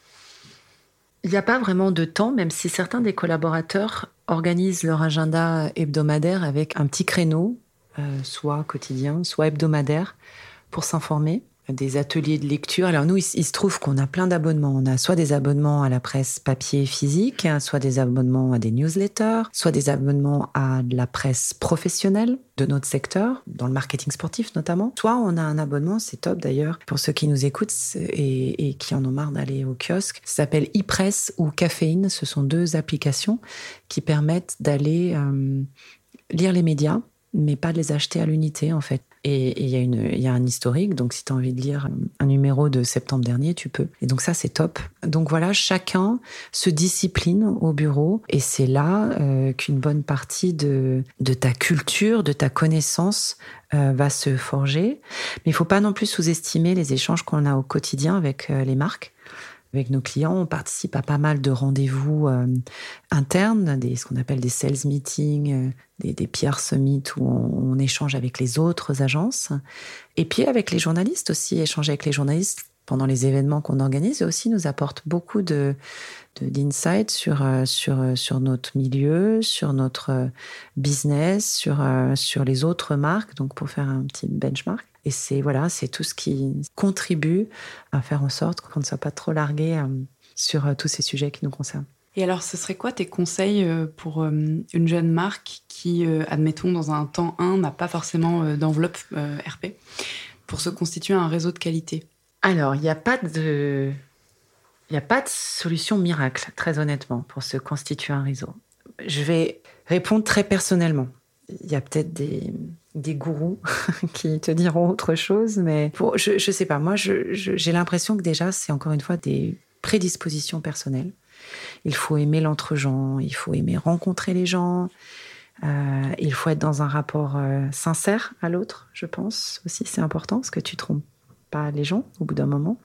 Il n'y a pas vraiment de temps, même si certains des collaborateurs organisent leur agenda hebdomadaire avec un petit créneau, euh, soit quotidien, soit hebdomadaire, pour s'informer. Des ateliers de lecture. Alors nous, il, se trouve qu'on a plein d'abonnements. On a soit des abonnements à la presse papier physique, hein, soit des abonnements à des newsletters, soit des abonnements à de la presse professionnelle de notre secteur, dans le marketing sportif notamment. Soit on a un abonnement, c'est top d'ailleurs, pour ceux qui nous écoutent et, et qui en ont marre d'aller au kiosque. Ça s'appelle e-press ou Caféine. Ce sont deux applications qui permettent d'aller euh, lire les médias, mais pas de les acheter à l'unité en fait. Et il y, a un historique, donc si tu as envie de lire un numéro de septembre dernier, tu peux. Et donc ça, c'est top. Donc voilà, chacun se discipline au bureau et c'est là euh, qu'une bonne partie de, de ta culture, de ta connaissance euh, va se forger. Mais il faut pas non plus sous-estimer les échanges qu'on a au quotidien avec euh, les marques. Avec nos clients, on participe à pas mal de rendez-vous euh, internes, des, ce qu'on appelle des sales meetings, euh, des, des PR summits où on, on échange avec les autres agences. Et puis avec les journalistes aussi, échanger avec les journalistes pendant les événements qu'on organise aussi nous apporte beaucoup de d'insights sur euh, sur euh, sur notre milieu, sur notre euh, business, sur sur les autres marques. Donc pour faire un petit benchmark. Et c'est voilà, c'est tout ce qui contribue à faire en sorte qu'on ne soit pas trop largué sur tous ces sujets qui nous concernent. Et alors, ce serait quoi tes conseils pour une jeune marque qui, admettons, dans un temps 1, n'a pas forcément d'enveloppe RP, pour se constituer un réseau de qualité? Alors, il n'y a pas de il n'y a pas de solution miracle, très honnêtement, pour se constituer un réseau. Je vais répondre très personnellement. Il y a peut-être des, gourous qui te diront autre chose, mais je ne sais pas. Moi, j'ai l'impression que déjà, c'est encore une fois des prédispositions personnelles. Il faut aimer l'entre-gens, il faut aimer rencontrer les gens, euh, il faut être dans un rapport euh, sincère à l'autre, je pense aussi, c'est important, parce que tu trompes pas les gens au bout d'un moment.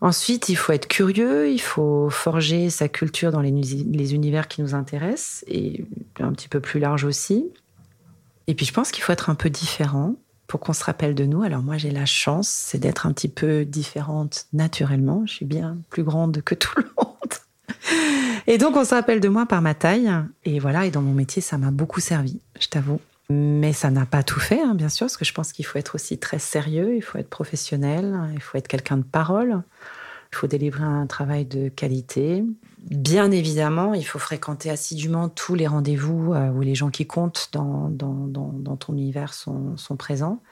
Ensuite, il faut être curieux, il faut forger sa culture dans les, univers qui nous intéressent et un petit peu plus large aussi. Et puis, je pense qu'il faut être un peu différent pour qu'on se rappelle de nous. Alors, moi, j'ai la chance, c'est d'être un petit peu différente naturellement. Je suis bien plus grande que tout le monde. Et donc, on se rappelle de moi par ma taille. Et voilà, et dans mon métier, ça m'a beaucoup servi, je t'avoue. Mais ça n'a pas tout fait, hein, bien sûr, parce que je pense qu'il faut être aussi très sérieux, il faut être professionnel, il faut être quelqu'un de parole, il faut délivrer un travail de qualité. Bien évidemment, il faut fréquenter assidûment tous les rendez-vous euh, où les gens qui comptent dans, ton univers sont, présents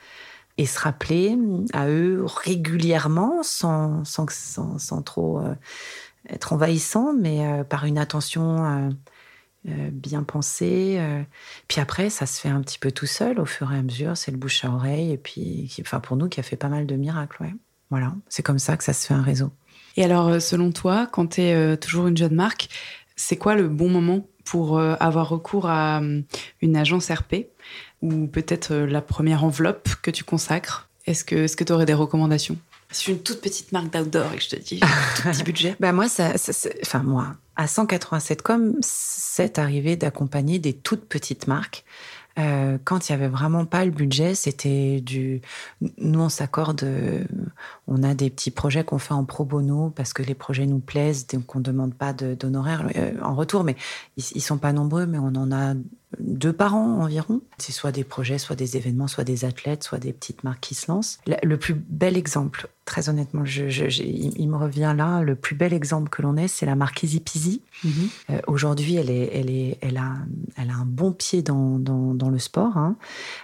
et se rappeler à eux régulièrement sans, sans, sans, trop euh, être envahissant, mais euh, par une attention euh, bien pensée. euh. Puis après, ça se fait un petit peu tout seul au fur et à mesure. C'est le bouche à oreille. Et puis, qui- enfin, pour nous, qui a fait pas mal de miracles. Voilà, c'est comme ça que ça se fait un réseau. Et alors, selon toi, quand tu es toujours une jeune marque, c'est quoi le bon moment pour avoir recours à une agence RP ou peut-être la première enveloppe que tu consacres? Est-ce que tu aurais des recommandations? Je suis une toute petite marque d'outdoor et je te dis, tout petit budget. bah moi, enfin moi, à 187 com, c'est arrivé d'accompagner des toutes petites marques. Euh, quand il y avait vraiment pas le budget, c'était du. Nous, on s'accorde. On a des petits projets qu'on fait en pro bono parce que les projets nous plaisent, donc on demande pas d'honoraires euh, en retour. Mais ils, ils sont pas nombreux, mais on en a deux par an environ. C'est soit des projets, soit des événements, soit des athlètes, soit des petites marques qui se lancent. Le plus bel exemple, très honnêtement, je, il, me revient là, le plus bel exemple que l'on ait, c'est la marque Easy Peasy. Mm-hmm. Euh, aujourd'hui, elle, est, elle, est, elle, a, elle a un bon pied dans, dans, dans le sport. Hein.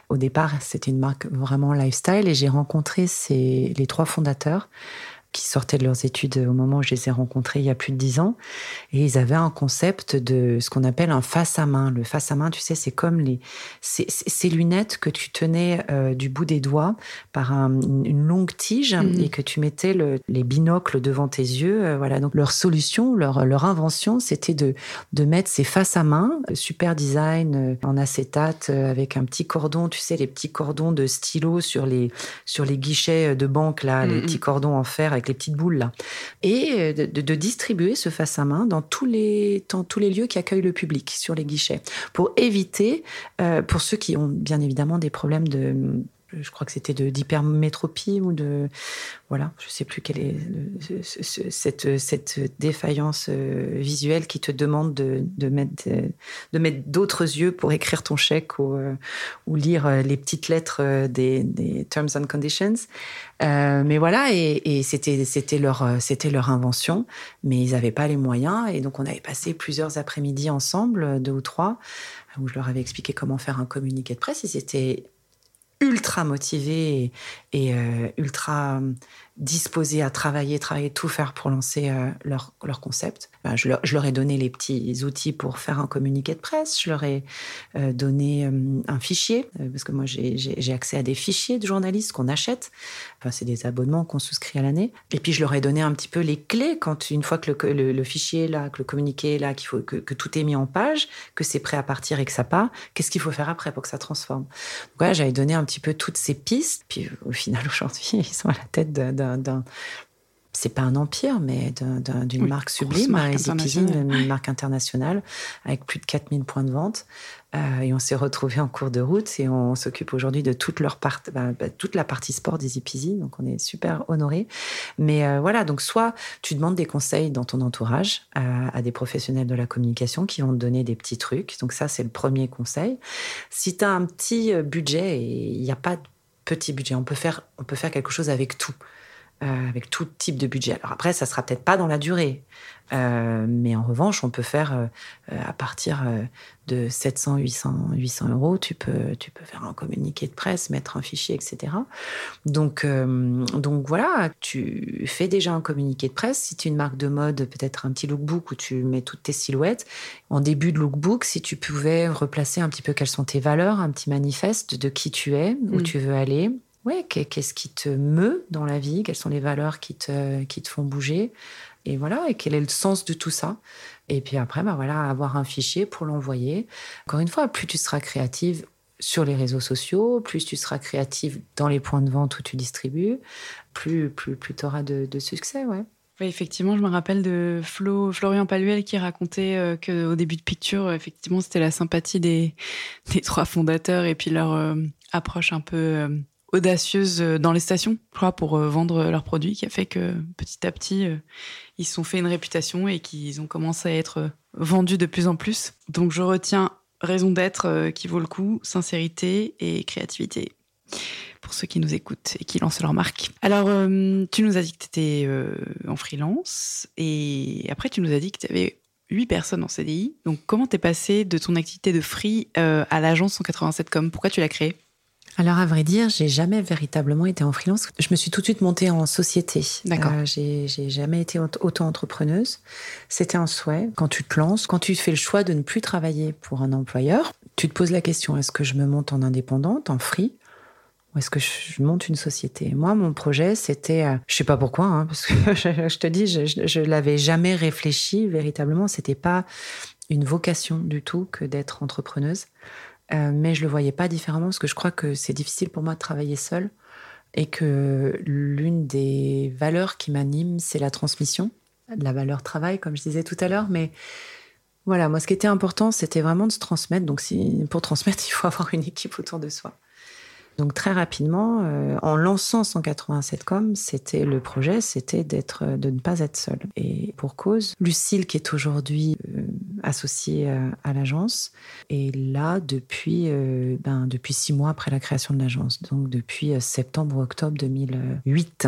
Au départ, c'était une marque vraiment lifestyle et j'ai rencontré les trois fondateurs qui sortaient de leurs études au moment où je les ai rencontrés il y a plus de dix ans. Et ils avaient un concept de ce qu'on appelle un face à main. Le face à main, tu sais, c'est comme les, ces lunettes que tu tenais euh, du bout des doigts par une longue tige mhm. et que tu mettais les binocles devant tes yeux. Euh, voilà. Donc leur solution, leur, leur invention, c'était de, de mettre ces face à main, super design euh, en acétate avec un petit cordon, tu sais, les petits cordons de stylo sur les, sur les guichets de banque, là, les mhm. petits cordons en fer avec les petites boules là, et euh, de, distribuer ce face à main dans tous les tous les lieux qui accueillent le public sur les guichets pour éviter euh, pour ceux qui ont bien évidemment des problèmes de je crois que c'était d'hypermétropie ou de voilà, je sais plus quelle est cette, cette défaillance euh, visuelle qui te demande de, de mettre de mettre d'autres yeux pour écrire ton chèque ou, euh, lire euh, les petites lettres des, terms and conditions. mais voilà, et, et c'était c'était leur c'était leur invention, mais ils n'avaient pas les moyens et donc on avait passé plusieurs après-midi ensemble, deux ou trois, où je leur avais expliqué comment faire un communiqué de presse. Ils étaient ultra motivés et, euh, ultra disposés à travailler, travailler, tout faire pour lancer euh, leur, concept. je, leur, ai donné les petits outils pour faire un communiqué de presse, je leur ai donné un fichier, parce que moi j'ai accès à des fichiers de journalistes qu'on achète, enfin, c'est des abonnements qu'on souscrit à l'année, et puis je leur ai donné un petit peu les clés quand une fois que le, fichier est là, que le communiqué est là, qu'il faut que, tout est mis en page, que c'est prêt à partir et que ça part, qu'est-ce qu'il faut faire après pour que ça transforme? Voilà, j'avais donné un petit peu toutes ces pistes, puis au final aujourd'hui, ils sont à la tête d'un c'est pas un empire, mais d'une marque sublime, marque une marque internationale, avec plus de 4000 points de vente. Euh, et on s'est retrouvés en cours de route et on s'occupe aujourd'hui de toute, leur part, bah, bah, toute la partie sport d'Easy Peasy. Donc on est super honorés. Mais euh, voilà, donc soit tu demandes des conseils dans ton entourage euh, à des professionnels de la communication qui vont te donner des petits trucs. Donc ça, c'est le premier conseil. Si tu as un petit budget, et il n'y a pas de petit budget, on peut faire, on peut faire quelque chose avec tout. Euh, avec tout type de budget. Alors après, ça sera peut-être pas dans la durée, euh, mais en revanche, on peut faire euh, à partir de 700, 800, 800 euros, tu peux, tu peux faire un communiqué de presse, mettre un fichier, etc. Donc, donc voilà, tu fais déjà un communiqué de presse. Si tu es une marque de mode, peut-être un petit lookbook où tu mets toutes tes silhouettes. En début de lookbook, si tu pouvais replacer un petit peu quelles sont tes valeurs, un petit manifeste de qui tu es, où mm. tu veux aller, ouais, qu'est-ce qui te meut dans la vie, quelles sont les valeurs qui te, qui te font bouger, et voilà, et quel est le sens de tout ça? Et puis après, bah voilà, avoir un fichier pour l'envoyer. Encore une fois, plus tu seras créative sur les réseaux sociaux, plus tu seras créative dans les points de vente où tu distribues, plus, plus, tu auras de, succès, ouais. Effectivement, je me rappelle de Flo, Florian Paluel qui racontait euh, qu'au début de Picture, effectivement, c'était la sympathie des, des, trois fondateurs et puis leur euh, approche un peu euh, audacieuse euh, dans les stations, je crois, pour euh, vendre leurs produits, qui a fait que petit à petit, euh, ils se sont fait une réputation et qu'ils ont commencé à être vendus de plus en plus. Donc je retiens raison d'être qui vaut le coup, sincérité et créativité pour ceux qui nous écoutent et qui lancent leur marque. Alors, tu nous as dit que tu étais en freelance et après tu nous as dit que tu avais 8 personnes en CDI. Donc comment t'es passé de ton activité de free à l'agence 187com Pourquoi tu l'as créée? Alors à vrai dire, j'ai jamais véritablement été en freelance. Je me suis tout de suite montée en société. D'accord. Euh, j'ai jamais été auto-entrepreneuse. C'était un souhait. Quand tu te lances, quand tu fais le choix de ne plus travailler pour un employeur, tu te poses la question est-ce que je me monte en indépendante, en free, Ou est-ce que je monte une société? Moi, mon projet, c'était, euh, je sais pas pourquoi, hein, parce que je, te dis, je, ne l'avais jamais réfléchi véritablement. C'était pas une vocation du tout que d'être entrepreneuse, euh, mais je le voyais pas différemment parce que je crois que c'est difficile pour moi de travailler seule et que l'une des valeurs qui m'anime, c'est la transmission, la valeur travail, comme je disais tout à l'heure, mais voilà, moi, ce qui était important, c'était vraiment de se transmettre. Donc, si, pour transmettre, il faut avoir une équipe autour de soi. Donc très rapidement, euh, en lançant 187 com, c'était le projet, c'était d'être, de ne pas être seul. Et pour cause, Lucille, qui est aujourd'hui euh, associée à, l'agence, est là depuis, euh, ben, depuis six mois après la création de l'agence, donc depuis septembre ou octobre 2008.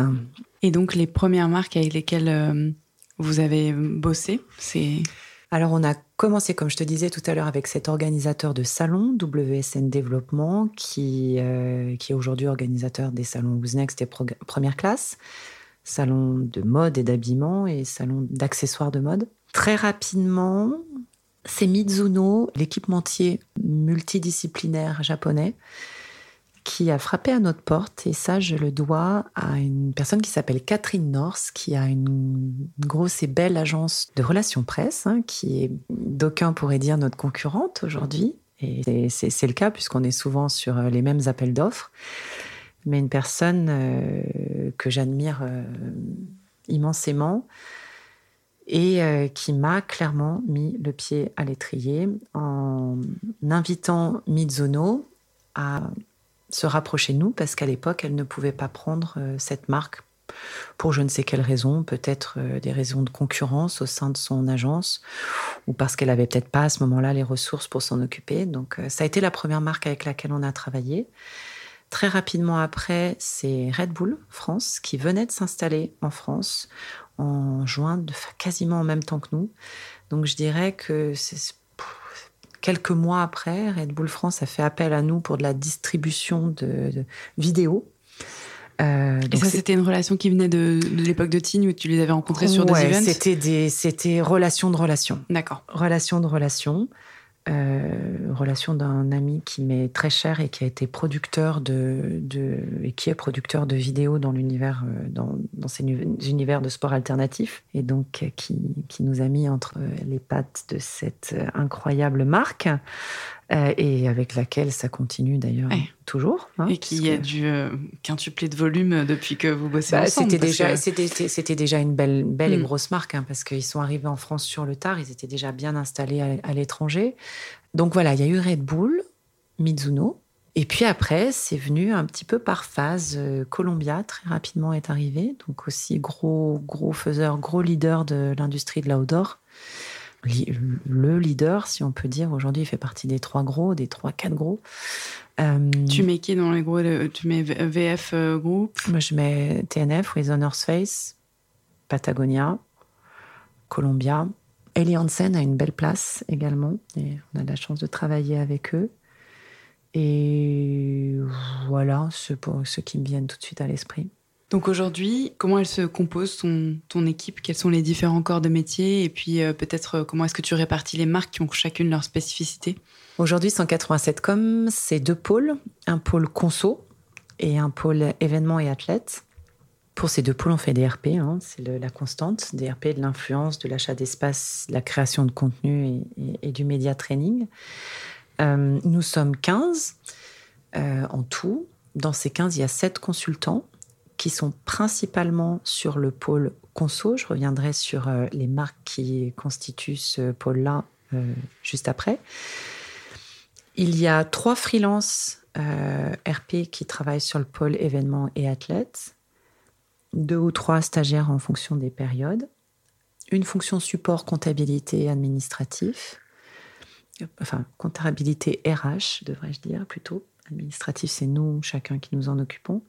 Et donc les premières marques avec lesquelles vous avez bossé, c'est alors on a commencé, comme je te disais tout à l'heure, avec cet organisateur de salons, WSN Développement, qui, euh, qui est aujourd'hui organisateur des salons Who's Next et Première Classe, salon de mode et d'habillement et salon d'accessoires de mode. Très rapidement, c'est Mizuno, l'équipementier multidisciplinaire japonais, qui a frappé à notre porte. Et ça, je le dois à une personne qui s'appelle Catherine Norse, qui a une grosse et belle agence de relations presse, hein, qui est, d'aucuns pourraient dire, notre concurrente aujourd'hui. Et c'est le cas puisqu'on est souvent sur euh, les mêmes appels d'offres. Mais une personne euh, que j'admire euh, immensément et qui m'a clairement mis le pied à l'étrier en invitant Mizuno à se rapprocher de nous parce qu'à l'époque, elle ne pouvait pas prendre euh, cette marque pour je ne sais quelle raison, peut-être euh, des raisons de concurrence au sein de son agence ou parce qu'elle avait peut-être pas à ce moment-là les ressources pour s'en occuper. Donc euh, ça a été la première marque avec laquelle on a travaillé. Très rapidement après, c'est Red Bull France qui venait de s'installer en France en juin, quasiment en même temps que nous. Donc je dirais que c'est Quelques mois après, Red Bull France a fait appel à nous pour de la distribution de, vidéos. Euh, et ça, c'était une relation qui venait de, l'époque de Tignes où tu les avais rencontrés sur des events? C'était des, c'était relation de relation. D'accord. Relation de relation. Euh, relation d'un ami qui m'est très cher et qui a été producteur de, et qui est producteur de vidéos dans l'univers euh, dans, ces univers de sport alternatif et donc euh, qui, qui nous a mis entre les pattes de cette incroyable marque euh, et avec laquelle ça continue d'ailleurs toujours. Hein, et qui a dû euh, quintupler de volume depuis que vous bossez bah, ensemble. C'était déjà, c'était, déjà une belle, belle et hmm. grosse marque, hein, parce qu'ils sont arrivés en France sur le tard, ils étaient déjà bien installés à, l'étranger. Donc voilà, il y a eu Red Bull, Mizuno, et puis après, c'est venu un petit peu par phase. Euh, Columbia, très rapidement, est arrivé. Donc aussi gros, gros faiseur, gros leader de l'industrie de l'outdoor le leader, si on peut dire. Aujourd'hui, il fait partie des trois gros, des trois, quatre gros. Euh, tu mets qui dans les gros Tu mets VF euh, Group Moi, je mets TNF, Reasoner's Face, Patagonia, Columbia. Eli Hansen a une belle place également. Et on a de la chance de travailler avec eux. Et voilà, ce, pour ceux qui me viennent tout de suite à l'esprit. Donc aujourd'hui, comment elle se compose ton, équipe? Quels sont les différents corps de métier? Et puis euh, peut-être euh, comment est-ce que tu répartis les marques qui ont chacune leur spécificité? Aujourd'hui, 187com, c'est deux pôles. Un pôle conso et un pôle événements et athlètes. Pour ces deux pôles, on fait des RP, hein, c'est la constante, des RP, de l'influence, de l'achat d'espace, de la création de contenu et, du média training. Euh, nous sommes 15 en tout. Dans ces 15, il y a 7 consultants qui sont principalement sur le pôle conso. Je reviendrai sur euh, les marques qui constituent ce pôle-là euh, juste après. Il y a trois freelances euh, RP qui travaillent sur le pôle événements et athlètes, deux ou trois stagiaires en fonction des périodes, une fonction support comptabilité administratif, enfin comptabilité RH devrais-je dire plutôt, administratif c'est nous chacun qui nous en occupons,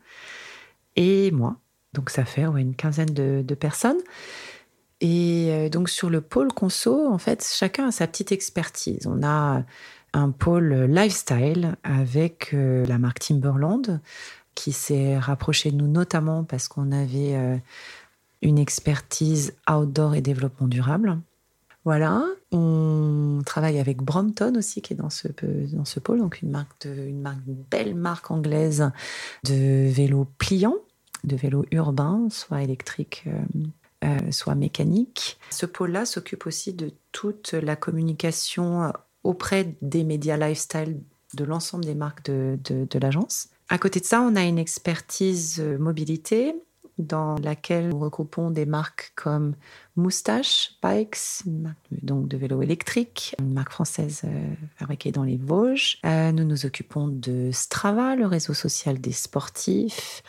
et moi. Donc ça fait une quinzaine de, personnes. Et euh, donc sur le pôle conso, en fait, chacun a sa petite expertise. On a un pôle lifestyle avec euh, la marque Timberland qui s'est rapproché de nous notamment parce qu'on avait euh, une expertise outdoor et développement durable. Voilà, on travaille avec Brompton aussi, qui est dans ce, dans ce pôle, donc une marque, de, une marque, belle marque anglaise de vélos pliants, de vélos urbains, soit électriques, euh, euh, soit mécaniques. Ce pôle-là s'occupe aussi de toute la communication auprès des médias lifestyle de l'ensemble des marques de, de l'agence. À côté de ça, on a une expertise mobilité dans laquelle nous regroupons des marques comme Moustache marque donc de vélo électrique, une marque française euh, fabriquée dans les Vosges. Euh, nous nous occupons de Strava, le réseau social des sportifs,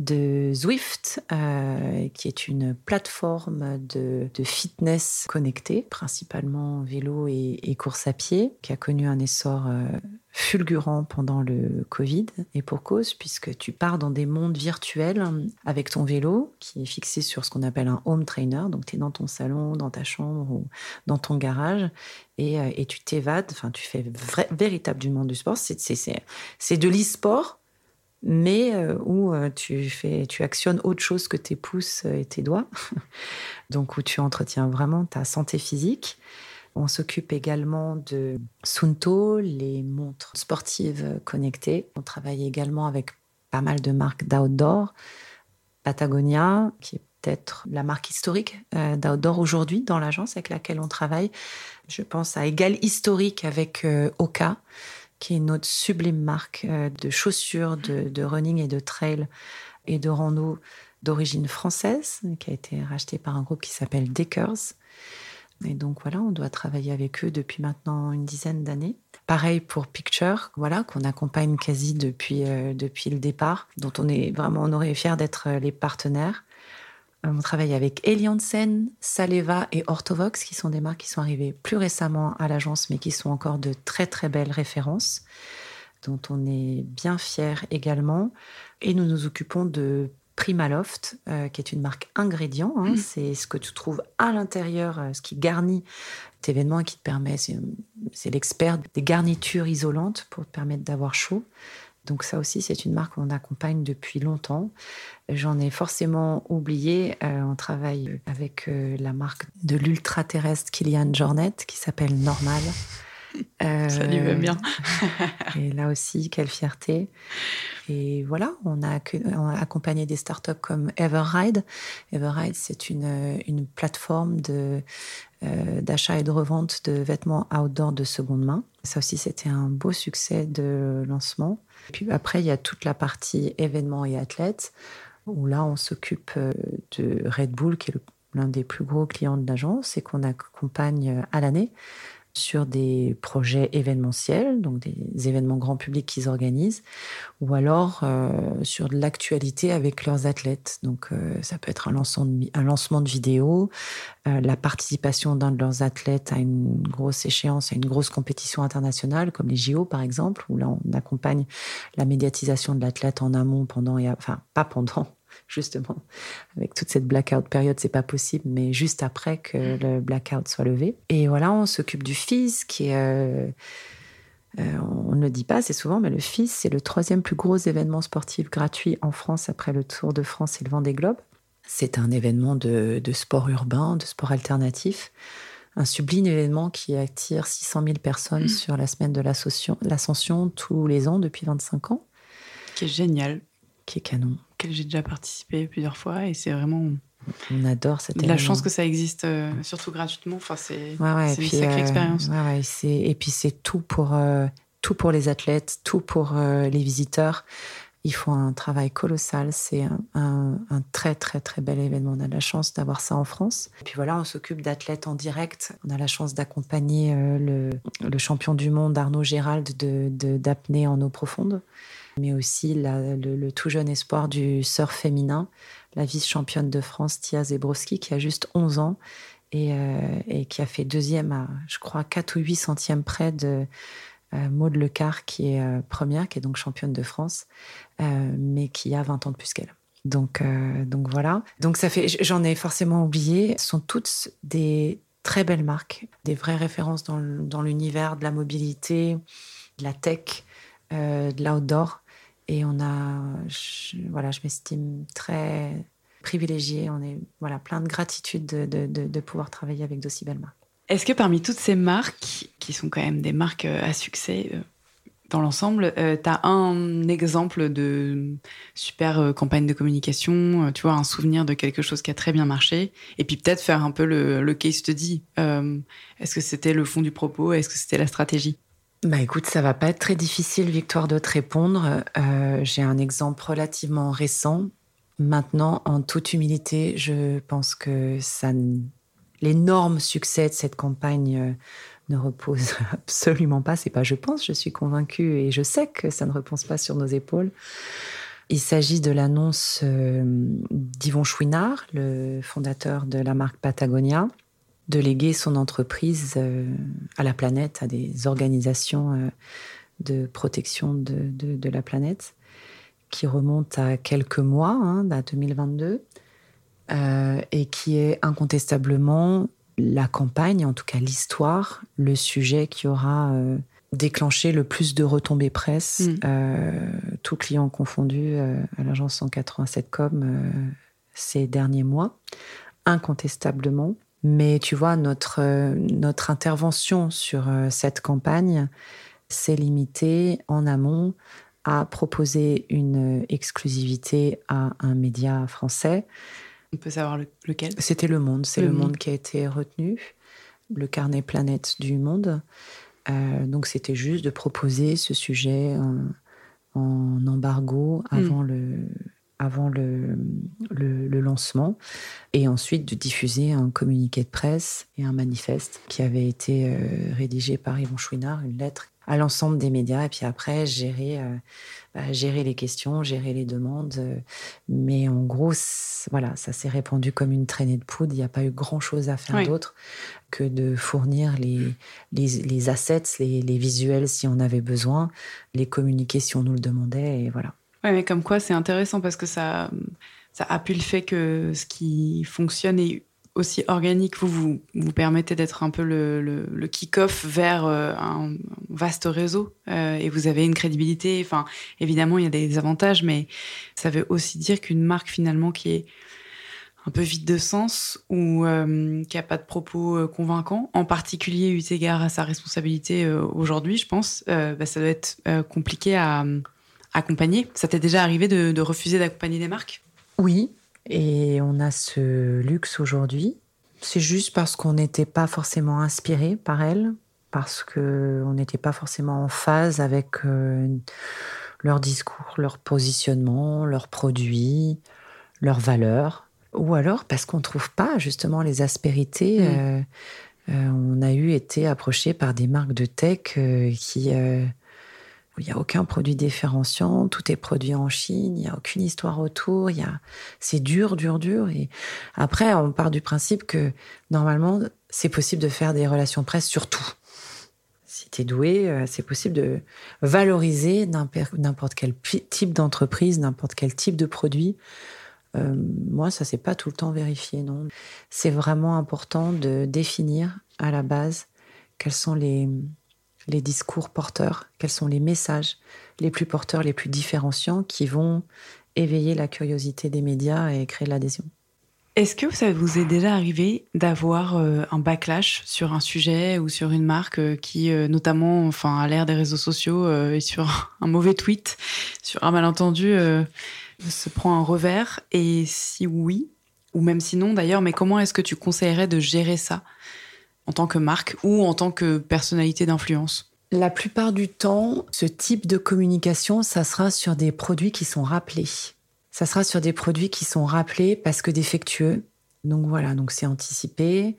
de Zwift, euh, qui est une plateforme de, fitness connectée, principalement vélo et, course à pied, qui a connu un essor euh, fulgurant pendant le Covid, et pour cause, puisque tu pars dans des mondes virtuels avec ton vélo, qui est fixé sur ce qu'on appelle un home trainer, donc tu es dans ton salon, dans ta chambre ou dans ton garage, et, euh, tu t'évades, enfin tu fais vrai, véritable du monde du sport, c'est de l'e-sport, mais euh, où euh, tu, fais, tu actionnes autre chose que tes pouces et tes doigts, donc où tu entretiens vraiment ta santé physique. On s'occupe également de Sunto, les montres sportives connectées. On travaille également avec pas mal de marques d'outdoor. Patagonia, qui est peut-être la marque historique euh, d'outdoor aujourd'hui dans l'agence avec laquelle on travaille. Je pense à égal historique avec Oka qui est notre sublime marque euh, de chaussures, de, running et de trail et de rando d'origine française, qui a été rachetée par un groupe qui s'appelle Deckers. Et donc voilà, on doit travailler avec eux depuis maintenant une dizaine d'années. Pareil pour Picture, voilà, qu'on accompagne quasi depuis, euh, depuis le départ, dont on est vraiment honoré et fier d'être euh, les partenaires. Euh, on travaille avec Eliansen, Saleva et Orthovox, qui sont des marques qui sont arrivées plus récemment à l'agence, mais qui sont encore de très très belles références, dont on est bien fier également. Et nous nous occupons de Primaloft, euh, qui est une marque ingrédient. Hein. Mmh. C'est ce que tu trouves à l'intérieur, euh, ce qui garnit cet événement et qui te permet, c'est l'expert des garnitures isolantes pour te permettre d'avoir chaud. Donc ça aussi, c'est une marque qu'on accompagne depuis longtemps. J'en ai forcément oublié. Euh, on travaille avec euh, la marque de l'ultra-terrestre Kilian Jornet qui s'appelle Normal. ça lui va bien. et là aussi, quelle fierté. Et voilà, on a, accompagné des startups comme Everride. Everride, c'est une, une plateforme de, euh, d'achat et de revente de vêtements outdoor de seconde main. Ça aussi, c'était un beau succès de lancement. Puis après, il y a toute la partie événements et athlètes, où là, on s'occupe euh, de Red Bull, qui est l'un des plus gros clients de l'agence et qu'on accompagne euh, à l'année sur des projets événementiels, donc des événements grand public qu'ils organisent, ou alors euh, sur de l'actualité avec leurs athlètes. Donc euh, ça peut être un lancement de, un lancement de vidéo, euh, la participation d'un de leurs athlètes à une grosse échéance, à une grosse compétition internationale, comme les JO par exemple, où là on accompagne la médiatisation de l'athlète en amont, pendant et enfin pas pendant, justement. Avec toute cette blackout période, c'est pas possible, mais juste après que mm. le blackout soit levé. Et voilà, on s'occupe du FIS, qui est. Euh, euh, on ne le dit pas assez souvent, mais le FIS, c'est le troisième plus gros événement sportif gratuit en France après le Tour de France et le Vendée Globe. C'est un événement de, sport urbain, de sport alternatif. Un sublime événement qui attire 600 000 personnes mm. sur la semaine de l'ascension tous les ans depuis 25 ans. Qui est génial. Qui est canon j'ai déjà participé plusieurs fois et c'est vraiment on adore cette la chance que ça existe euh, surtout gratuitement enfin c'est une sacrée euh, expérience ouais, et puis c'est tout pour euh, tout pour les athlètes tout pour les visiteurs ils font un travail colossal. C'est un, très, très, très bel événement. On a la chance d'avoir ça en France. Et puis voilà, on s'occupe d'athlètes en direct. On a la chance d'accompagner le, le, champion du monde, Arnaud Gérald, d'apnée de, en eau profonde mais aussi le, tout jeune espoir du surf féminin, la vice-championne de France, Tia Zebrowski, qui a juste 11 ans euh, et, qui a fait deuxième à, je crois, 4 ou 8 centièmes près de euh, Maude Lecar, qui est euh, première, qui est donc championne de France, mais qui a 20 ans de plus qu'elle. Donc, donc voilà. Donc ça fait, j'en ai forcément oublié. Ce sont toutes des très belles marques, des vraies références dans l'univers de la mobilité, de la tech, de l'outdoor. Et on a, je, voilà, je m'estime très privilégiée. On est voilà, plein de gratitude de, pouvoir travailler avec d'aussi belles marques. Est-ce que parmi toutes ces marques, qui sont quand même des marques à succès dans l'ensemble, tu as un exemple de super campagne de communication, tu vois, un souvenir de quelque chose qui a très bien marché, et puis peut-être faire un peu le case study. Est-ce que c'était le fond du propos? Est-ce que c'était la stratégie? Bah écoute, ça va pas être très difficile, Victoire, de te répondre. Euh, j'ai un exemple relativement récent. Maintenant, en toute humilité, je pense que ça, l'énorme succès de cette campagne euh, ne repose absolument pas. C'est pas je pense, je suis convaincue et je sais que ça ne repose pas sur nos épaules. Il s'agit de l'annonce euh, d'Yvon Chouinard, le fondateur de la marque Patagonia, de léguer son entreprise euh, à la planète, à des organisations euh, de protection de, la planète, qui remonte à quelques mois, hein, à 2022, euh, et qui est incontestablement la campagne, en tout cas l'histoire, le sujet qui aura déclenché le plus de retombées presse, mm. tout client confondu, à l'agence 187 Com ces derniers mois, incontestablement. Mais tu vois, notre, euh, notre intervention sur euh, cette campagne s'est limitée en amont à proposer une exclusivité à un média français. On peut savoir lequel? C'était Le Monde. C'est Le, Monde. qui a été retenu, le carnet planète du Monde. Euh, donc c'était juste de proposer ce sujet en, embargo avant hmm. le avant le, le, lancement, et ensuite de diffuser un communiqué de presse et un manifeste qui avait été euh, rédigé par Yvon Chouinard, une lettre à l'ensemble des médias, et puis après gérer, euh, bah, gérer les questions, gérer les demandes. Euh, mais en gros, voilà, ça s'est répandu comme une traînée de poudre. Il n'y a pas eu grand-chose à faire d'autre que de fournir les, les, les assets, les, les visuels si on avait besoin, les communiquer si on nous le demandait, et voilà. Ouais, mais comme quoi c'est intéressant parce que ça, ça appuie le fait que ce qui fonctionne est aussi organique. Vous vous, vous permettez d'être un peu le, le, kick-off vers euh, un vaste réseau euh, et vous avez une crédibilité. Enfin, évidemment, il y a des avantages, mais ça veut aussi dire qu'une marque finalement qui est un peu vide de sens ou euh, qui a pas de propos convaincants, en particulier eu égard à sa responsabilité aujourd'hui, je pense, bah, ça doit être compliqué à accompagner. Ça t'est déjà arrivé de, refuser d'accompagner des marques? Oui, et on a ce luxe aujourd'hui. C'est juste parce qu'on n'était pas forcément inspiré par elles, parce qu'on n'était pas forcément en phase avec euh, leur discours, leur positionnement, leurs produits, leurs valeurs. Ou alors parce qu'on ne trouve pas justement les aspérités. Mm. Euh, euh, on a eu été approché par des marques de tech qui il n'y a aucun produit différenciant, tout est produit en Chine, il n'y a aucune histoire autour, il y a... c'est dur, dur, dur. Et après, on part du principe que normalement, c'est possible de faire des relations presse sur tout. Si tu es doué, euh, c'est possible de valoriser n'importe quel type d'entreprise, n'importe quel type de produit. Euh, moi, ça s'est pas tout le temps vérifié, non. C'est vraiment important de définir à la base quels sont les, les discours porteurs, quels sont les messages les plus porteurs, les plus différenciants qui vont éveiller la curiosité des médias et créer l'adhésion. Est-ce que ça vous est déjà arrivé d'avoir euh, un backlash sur un sujet ou sur une marque euh, qui, euh, notamment, enfin, à l'ère des réseaux sociaux et sur un mauvais tweet, sur un malentendu, se prend un revers? Et si oui, ou même sinon d'ailleurs, mais comment est-ce que tu conseillerais de gérer ça? En tant que marque ou en tant que personnalité d'influence La plupart du temps, ce type de communication, ça sera sur des produits qui sont rappelés. Ça sera sur des produits qui sont rappelés parce que défectueux. Donc voilà, donc c'est anticipé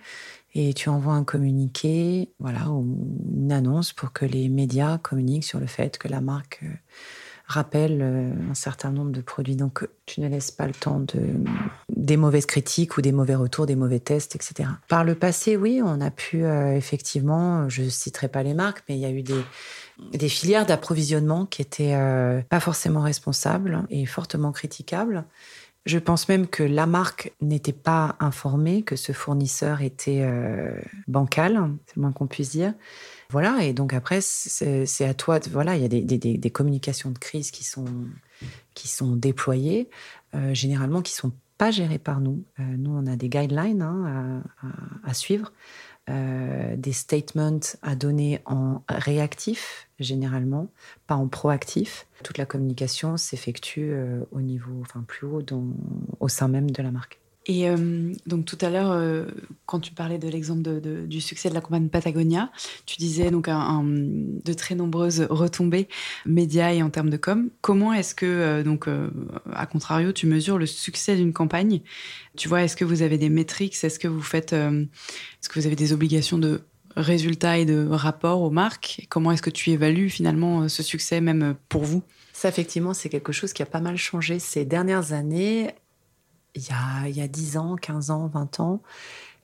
et tu envoies un communiqué, voilà, ou une annonce pour que les médias communiquent sur le fait que la marque euh, rappelle euh, un certain nombre de produits. Donc, tu ne laisses pas le temps de, des mauvaises critiques ou des mauvais retours, des mauvais tests, etc. Par le passé, oui, on a pu euh, effectivement, je citerai pas les marques, mais il y a eu des, des filières d'approvisionnement qui étaient euh, pas forcément responsables et fortement critiquables. Je pense même que la marque n'était pas informée que ce fournisseur était bancal, c'est le moins qu'on puisse dire. Voilà, et donc après, c'est à toi. voilà, il y a des, communications de crise qui sont, qui sont déployées, euh, généralement qui sont pas gérées par nous. Euh, nous, on a des guidelines hein, à, suivre. Des statements à donner en réactif, généralement, pas en proactif. Toute la communication s'effectue au niveau, enfin plus haut, au sein même de la marque. Et euh, donc tout à l'heure, euh, quand tu parlais de l'exemple du succès de la campagne Patagonia, tu disais donc de très nombreuses retombées médias et en termes de com. Comment est-ce que, euh, donc, à contrario, tu mesures le succès d'une campagne? Tu vois, est-ce que vous avez des métriques? Est-ce que vous faites, est-ce que vous avez des obligations de résultats et de rapports aux marques? Comment est-ce que tu évalues finalement ce succès même pour vous? Ça, effectivement, c'est quelque chose qui a pas mal changé ces dernières années il y a, il y a 10 ans, 15 ans, 20 ans,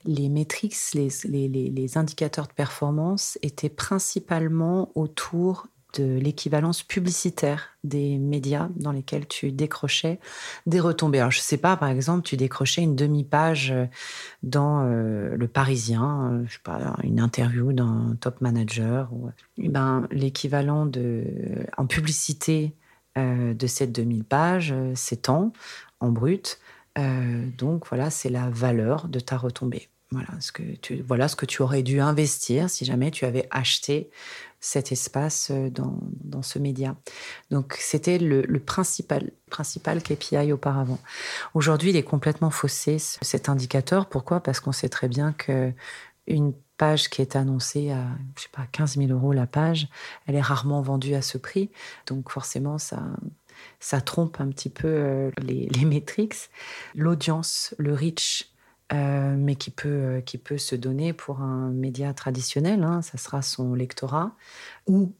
les métriques, les, indicateurs de performance étaient principalement autour de l'équivalence publicitaire des médias dans lesquels tu décrochais des retombées. Alors, je sais pas, par exemple, tu décrochais une demi-page dans euh, Le Parisien, euh, une interview d'un top manager. Ou, eh ben, l'équivalent en publicité euh, de cette demi-page s'étend en brut euh, donc voilà, c'est la valeur de ta retombée. Voilà ce, que tu, voilà ce que tu aurais dû investir si jamais tu avais acheté cet espace euh, dans, dans ce média. Donc c'était le, principal, principal KPI auparavant. Aujourd'hui, il est complètement faussé cet indicateur. Pourquoi? Parce qu'on sait très bien que une page qui est annoncée à, je sais pas, 15 000 euros la page, elle est rarement vendue à ce prix. Donc forcément, ça, ça trompe un petit peu euh, les, métriques. L'audience, le reach, euh, mais qui peut, euh, qui peut se donner pour un média traditionnel. Hein, ça sera son lectorat ou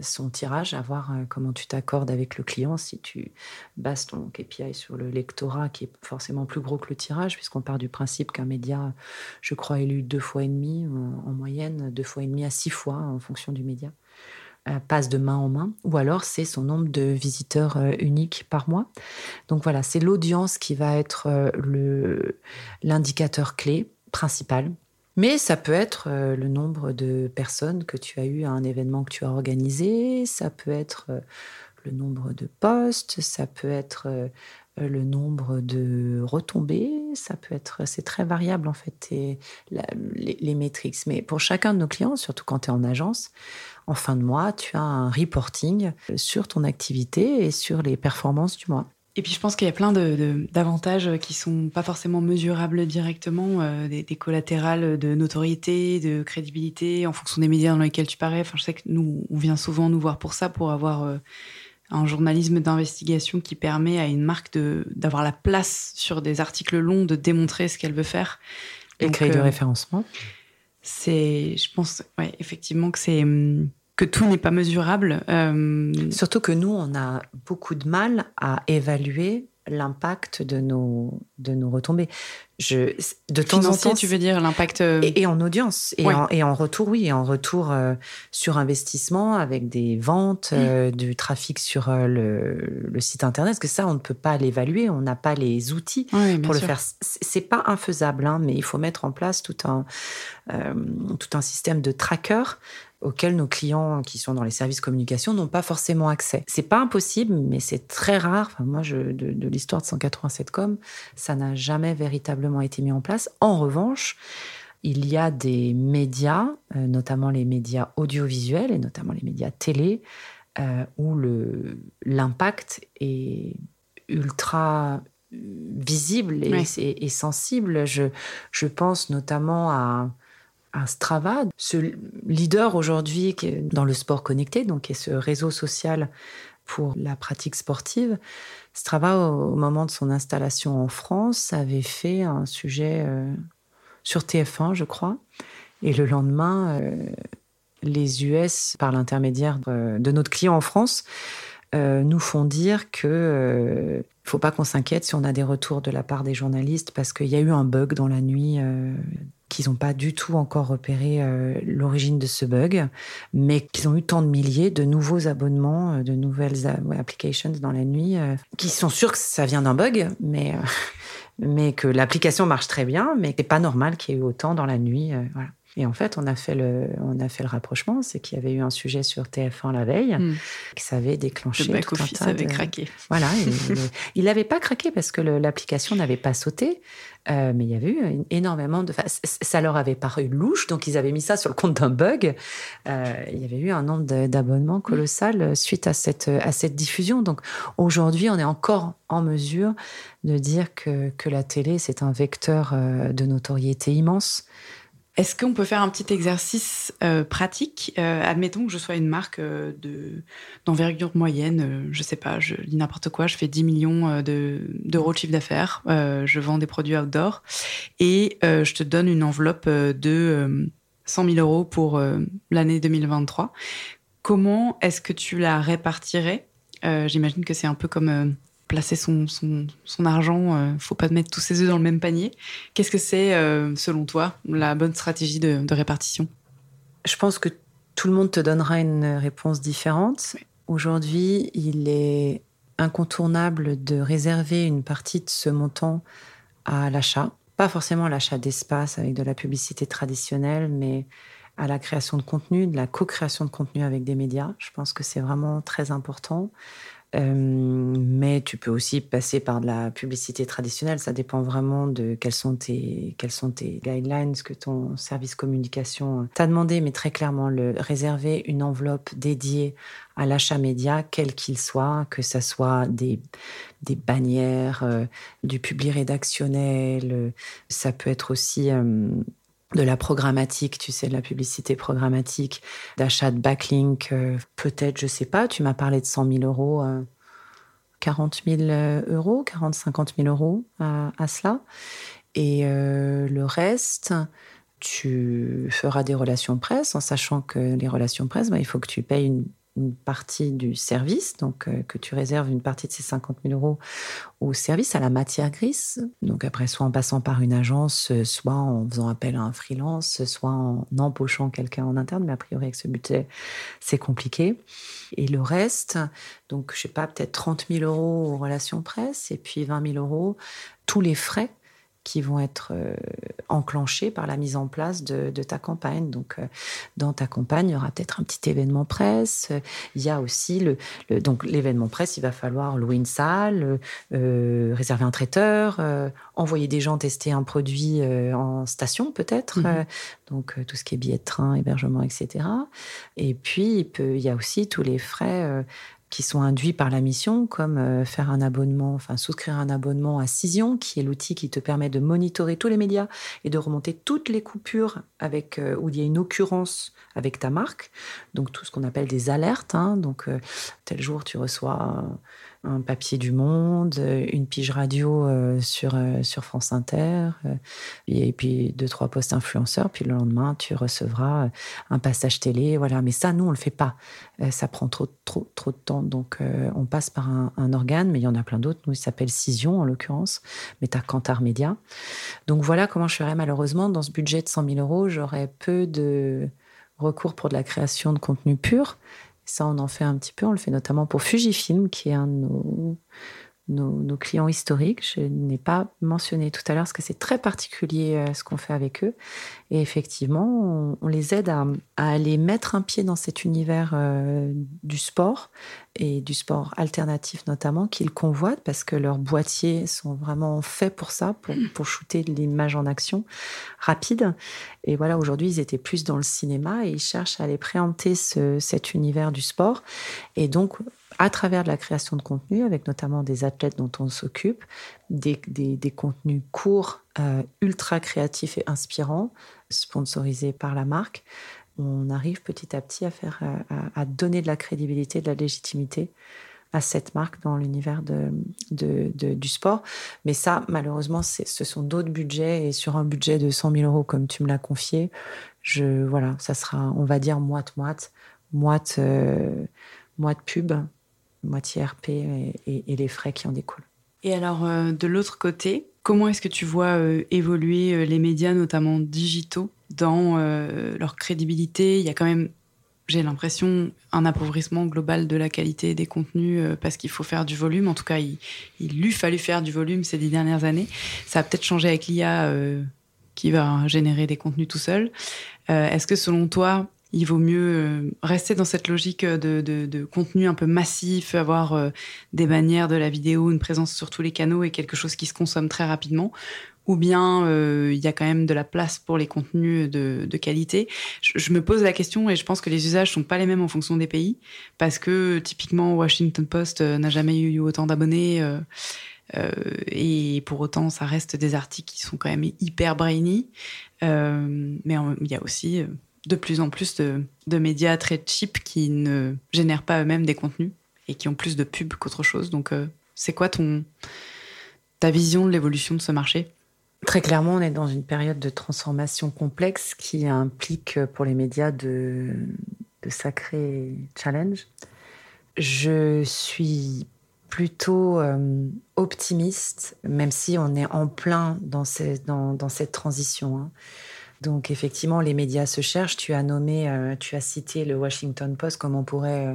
son tirage, à voir comment tu t'accordes avec le client. Si tu bases ton KPI sur le lectorat, qui est forcément plus gros que le tirage, puisqu'on part du principe qu'un média, je crois, est lu deux fois et demi en moyenne, deux fois et demi à six fois en fonction du média. Euh, passe de main en main, ou alors c'est son nombre de visiteurs euh, uniques par mois. Donc voilà, c'est l'audience qui va être euh, l'indicateur clé principal. Mais ça peut être le nombre de personnes que tu as eu à un événement que tu as organisé, ça peut être le nombre de postes, ça peut être le nombre de retombées, ça peut être, c'est très variable en fait, les, les métriques. Mais pour chacun de nos clients, surtout quand tu es en agence, en fin de mois, tu as un reporting sur ton activité et sur les performances du mois. Et puis je pense qu'il y a plein d'avantages de, qui sont pas forcément mesurables directement, euh, des, collatérales de notoriété, de crédibilité, en fonction des médias dans lesquels tu parais. Enfin, je sais que nous, on vient souvent nous voir pour ça, pour avoir euh, un journalisme d'investigation qui permet à une marque d'avoir la place sur des articles longs, de démontrer ce qu'elle veut faire. Et créer du euh, référencement c'est, je pense, ouais, effectivement que c'est hum, que tout n'est pas mesurable. Euh, Surtout que nous, on a beaucoup de mal à évaluer l'impact de nos, de nos retombées. Je, de temps en temps, tu veux dire l'impact euh, et, en audience et, en, et, en, retour, oui, et en retour euh, sur investissement avec des ventes, mm. du trafic sur le, le, site internet. Parce que ça, on ne peut pas l'évaluer, on n'a pas les outils pour le faire. C'est pas infaisable, hein, mais il faut mettre en place tout un tout un système de tracker auxquels nos clients qui sont dans les services communication n'ont pas forcément accès. C'est pas impossible, mais c'est très rare. Enfin, moi, je, de, l'histoire de 187com, ça n'a jamais véritablement été mis en place. En revanche, il y a des médias, euh, notamment les médias audiovisuels et notamment les médias télé, euh, où l'impact est ultra visible et, sensible. Je, je pense notamment à Strava, ce leader aujourd'hui dans le sport connecté, donc qui est ce réseau social pour la pratique sportive. Strava, au moment de son installation en France, avait fait un sujet euh, sur TF1, je crois. Et le lendemain, euh, les US, par l'intermédiaire de notre client en France, euh, nous font dire que ne faut pas qu'on s'inquiète si on a des retours de la part des journalistes parce qu'il y a eu un bug dans la nuit qu'ils n'ont pas du tout encore repéré euh, l'origine de ce bug, mais qu'ils ont eu tant de milliers de nouveaux abonnements, euh, de nouvelles applications dans la nuit, euh, qui sont sûrs que ça vient d'un bug, mais, mais que l'application marche très bien, mais que c'est pas normal qu'il y ait eu autant dans la nuit. voilà. Et en fait, on a fait le, on a fait le rapprochement, c'est qu'il y avait eu un sujet sur TF1 la veille, Hmm. qui savait déclencher Le tout un tas avait de- craqué. Voilà, il n'avait pas craqué parce que l'application n'avait pas sauté, euh, mais il y avait eu énormément de. enfin, ça leur avait paru louche, donc ils avaient mis ça sur le compte d'un bug. Euh, il y avait eu un nombre d'abonnements colossal euh, suite à cette, à cette diffusion. Donc aujourd'hui, on est encore en mesure de dire que, que la télé, c'est un vecteur de notoriété immense. Est-ce qu'on peut faire un petit exercice euh, pratique Euh, Admettons que je sois une marque euh, de d'envergure moyenne, je sais pas, je dis n'importe quoi, je fais 10 millions de- d'euros de chiffre d'affaires, je vends des produits outdoor et je te donne une enveloppe de euh, 100 000 euros pour l'année 2023. Comment est-ce que tu la répartirais? J'imagine que c'est un peu comme placer son, son, son argent, euh, faut pas mettre tous ses œufs dans le même panier. Qu'est-ce que c'est, euh, selon toi, la bonne stratégie de, de répartition? Je pense que tout le monde te donnera une réponse différente. Aujourd'hui, il est incontournable de réserver une partie de ce montant à l'achat. Pas forcément à l'achat d'espace avec de la publicité traditionnelle, mais à la création de contenu, de la co-création de contenu avec des médias. Je pense que c'est vraiment très important. Euh, mais tu peux aussi passer par de la publicité traditionnelle. Ça dépend vraiment de quels sont tes, quels sont tes guidelines que ton service communication t'a demandé, mais très clairement, réserver une enveloppe dédiée à l'achat média, quel qu'il soit, que ça soit des, des bannières, euh, du public rédactionnel, euh, ça peut être aussi de la programmatique, tu sais, de la publicité programmatique, d'achat de backlink, euh, peut-être, je sais pas, tu m'as parlé de 100 000 euros, euh, 40 000 euros, 40, 50 000 euros à, cela. Et euh, le reste, tu feras des relations presse en sachant que les relations presse, bah, il faut que tu payes une, une partie du service, donc euh, que tu réserves une partie de ces 50 000 euros au service, à la matière grise. Donc après, soit en passant par une agence, euh, soit en faisant appel à un freelance, soit en embauchant quelqu'un en interne, mais a priori avec ce budget, c'est compliqué. Et le reste, donc je sais pas, peut-être 30 000 euros aux relations presse, et puis 20 000 euros, tous les frais qui vont être euh, enclenchés par la mise en place de, de ta campagne. Donc, euh, dans ta campagne, il y aura peut-être un petit événement presse. Il y a aussi le, le- donc l'événement presse. Il va falloir louer une salle, euh, réserver un traiteur, euh, envoyer des gens tester un produit en station peut-être. Mhm. Donc tout ce qui est billets de train, hébergement, etc. Et puis il, peut, il y a aussi tous les frais. Qui sont induits par la mission, comme euh, faire un abonnement, enfin souscrire un abonnement à Cision, qui est l'outil qui te permet de monitorer tous les médias et de remonter toutes les coupures avec euh, où il y a une occurrence avec ta marque. Donc tout ce qu'on appelle des alertes. hein. Donc euh, tel jour tu reçois un papier du Monde, euh, une pige radio euh, sur euh, sur France Inter, et puis deux trois postes influenceurs. Puis le lendemain tu recevras un passage télé. Voilà. Mais ça nous on le fait pas. Ça prend trop trop trop de temps. Donc on passe par un, organe, mais il y en a plein d'autres. Nous il s'appelle Cision en l'occurrence, mais t'as Kantar Média. Donc voilà comment je ferais malheureusement dans ce budget de 100 000 euros, j'aurais peu de recours pour de la création de contenu pur. Ça, on en fait un petit peu. On le fait notamment pour Fujifilm, qui est un de nos, clients historiques. Je n'ai pas mentionné tout à l'heure parce que c'est très particulier euh, ce qu'on fait avec eux. Et effectivement, on, on les aide à, à aller mettre un pied dans cet univers euh, du sport et du sport alternatif notamment qu'ils convoitent parce que leurs boîtiers sont vraiment faits pour ça, pour, pour shooter de l'image en action rapide. Et voilà, aujourd'hui, ils étaient plus dans le cinéma et ils cherchent à aller préempter ce- cet univers du sport. Et donc, à travers de la création de contenu, avec notamment des athlètes dont on s'occupe, des, des- contenus courts, euh, ultra créatifs et inspirants, sponsorisés par la marque, on arrive petit à petit à, faire, euh, à, donner de la crédibilité, de la légitimité à cette marque dans l'univers de, de- du sport. Mais ça, malheureusement, ce sont d'autres budgets. Et sur un budget de 100 000 euros, comme tu me l'as confié, je, voilà, ça sera, on va dire, moite-moite. Moite, euh, moite pub, moitié RP et les frais qui en découlent. Et alors, euh, de l'autre côté, comment est-ce que tu vois euh, évoluer euh, les médias, notamment digitaux, dans leur crédibilité? Il y a quand même, j'ai l'impression, un appauvrissement global de la qualité des contenus parce qu'il faut faire du volume. En tout cas, il, il lui fallu faire du volume ces dix dernières années. Ça a peut-être changé avec l'IA qui va générer des contenus tout seul. Est-ce que selon toi, il vaut mieux rester dans cette logique de, contenu un peu massif, avoir des manières de la vidéo, une présence sur tous les canaux et quelque chose qui se consomme très rapidement ou bien il y a quand même de la place pour les contenus de, qualité. Je, me pose la question et je pense que les usages sont pas les mêmes en fonction des pays, parce que typiquement Washington Post n'a jamais eu autant d'abonnés. Euh, et pour autant, ça reste des articles qui sont quand même hyper brainy. Euh, mais il y a aussi euh, de plus en plus de, médias très cheap qui ne génèrent pas eux-mêmes des contenus et qui ont plus de pubs qu'autre chose. Donc, c'est quoi ton, ta vision de l'évolution de ce marché? Très clairement, on est dans une période de transformation complexe qui implique pour les médias de, sacrés challenges. Je suis plutôt euh, optimiste, même si on est en plein dans, dans, cette transition. Hein. Donc effectivement, les médias se cherchent. Tu as nommé, euh, tu as cité le Washington Post, comme on pourrait euh,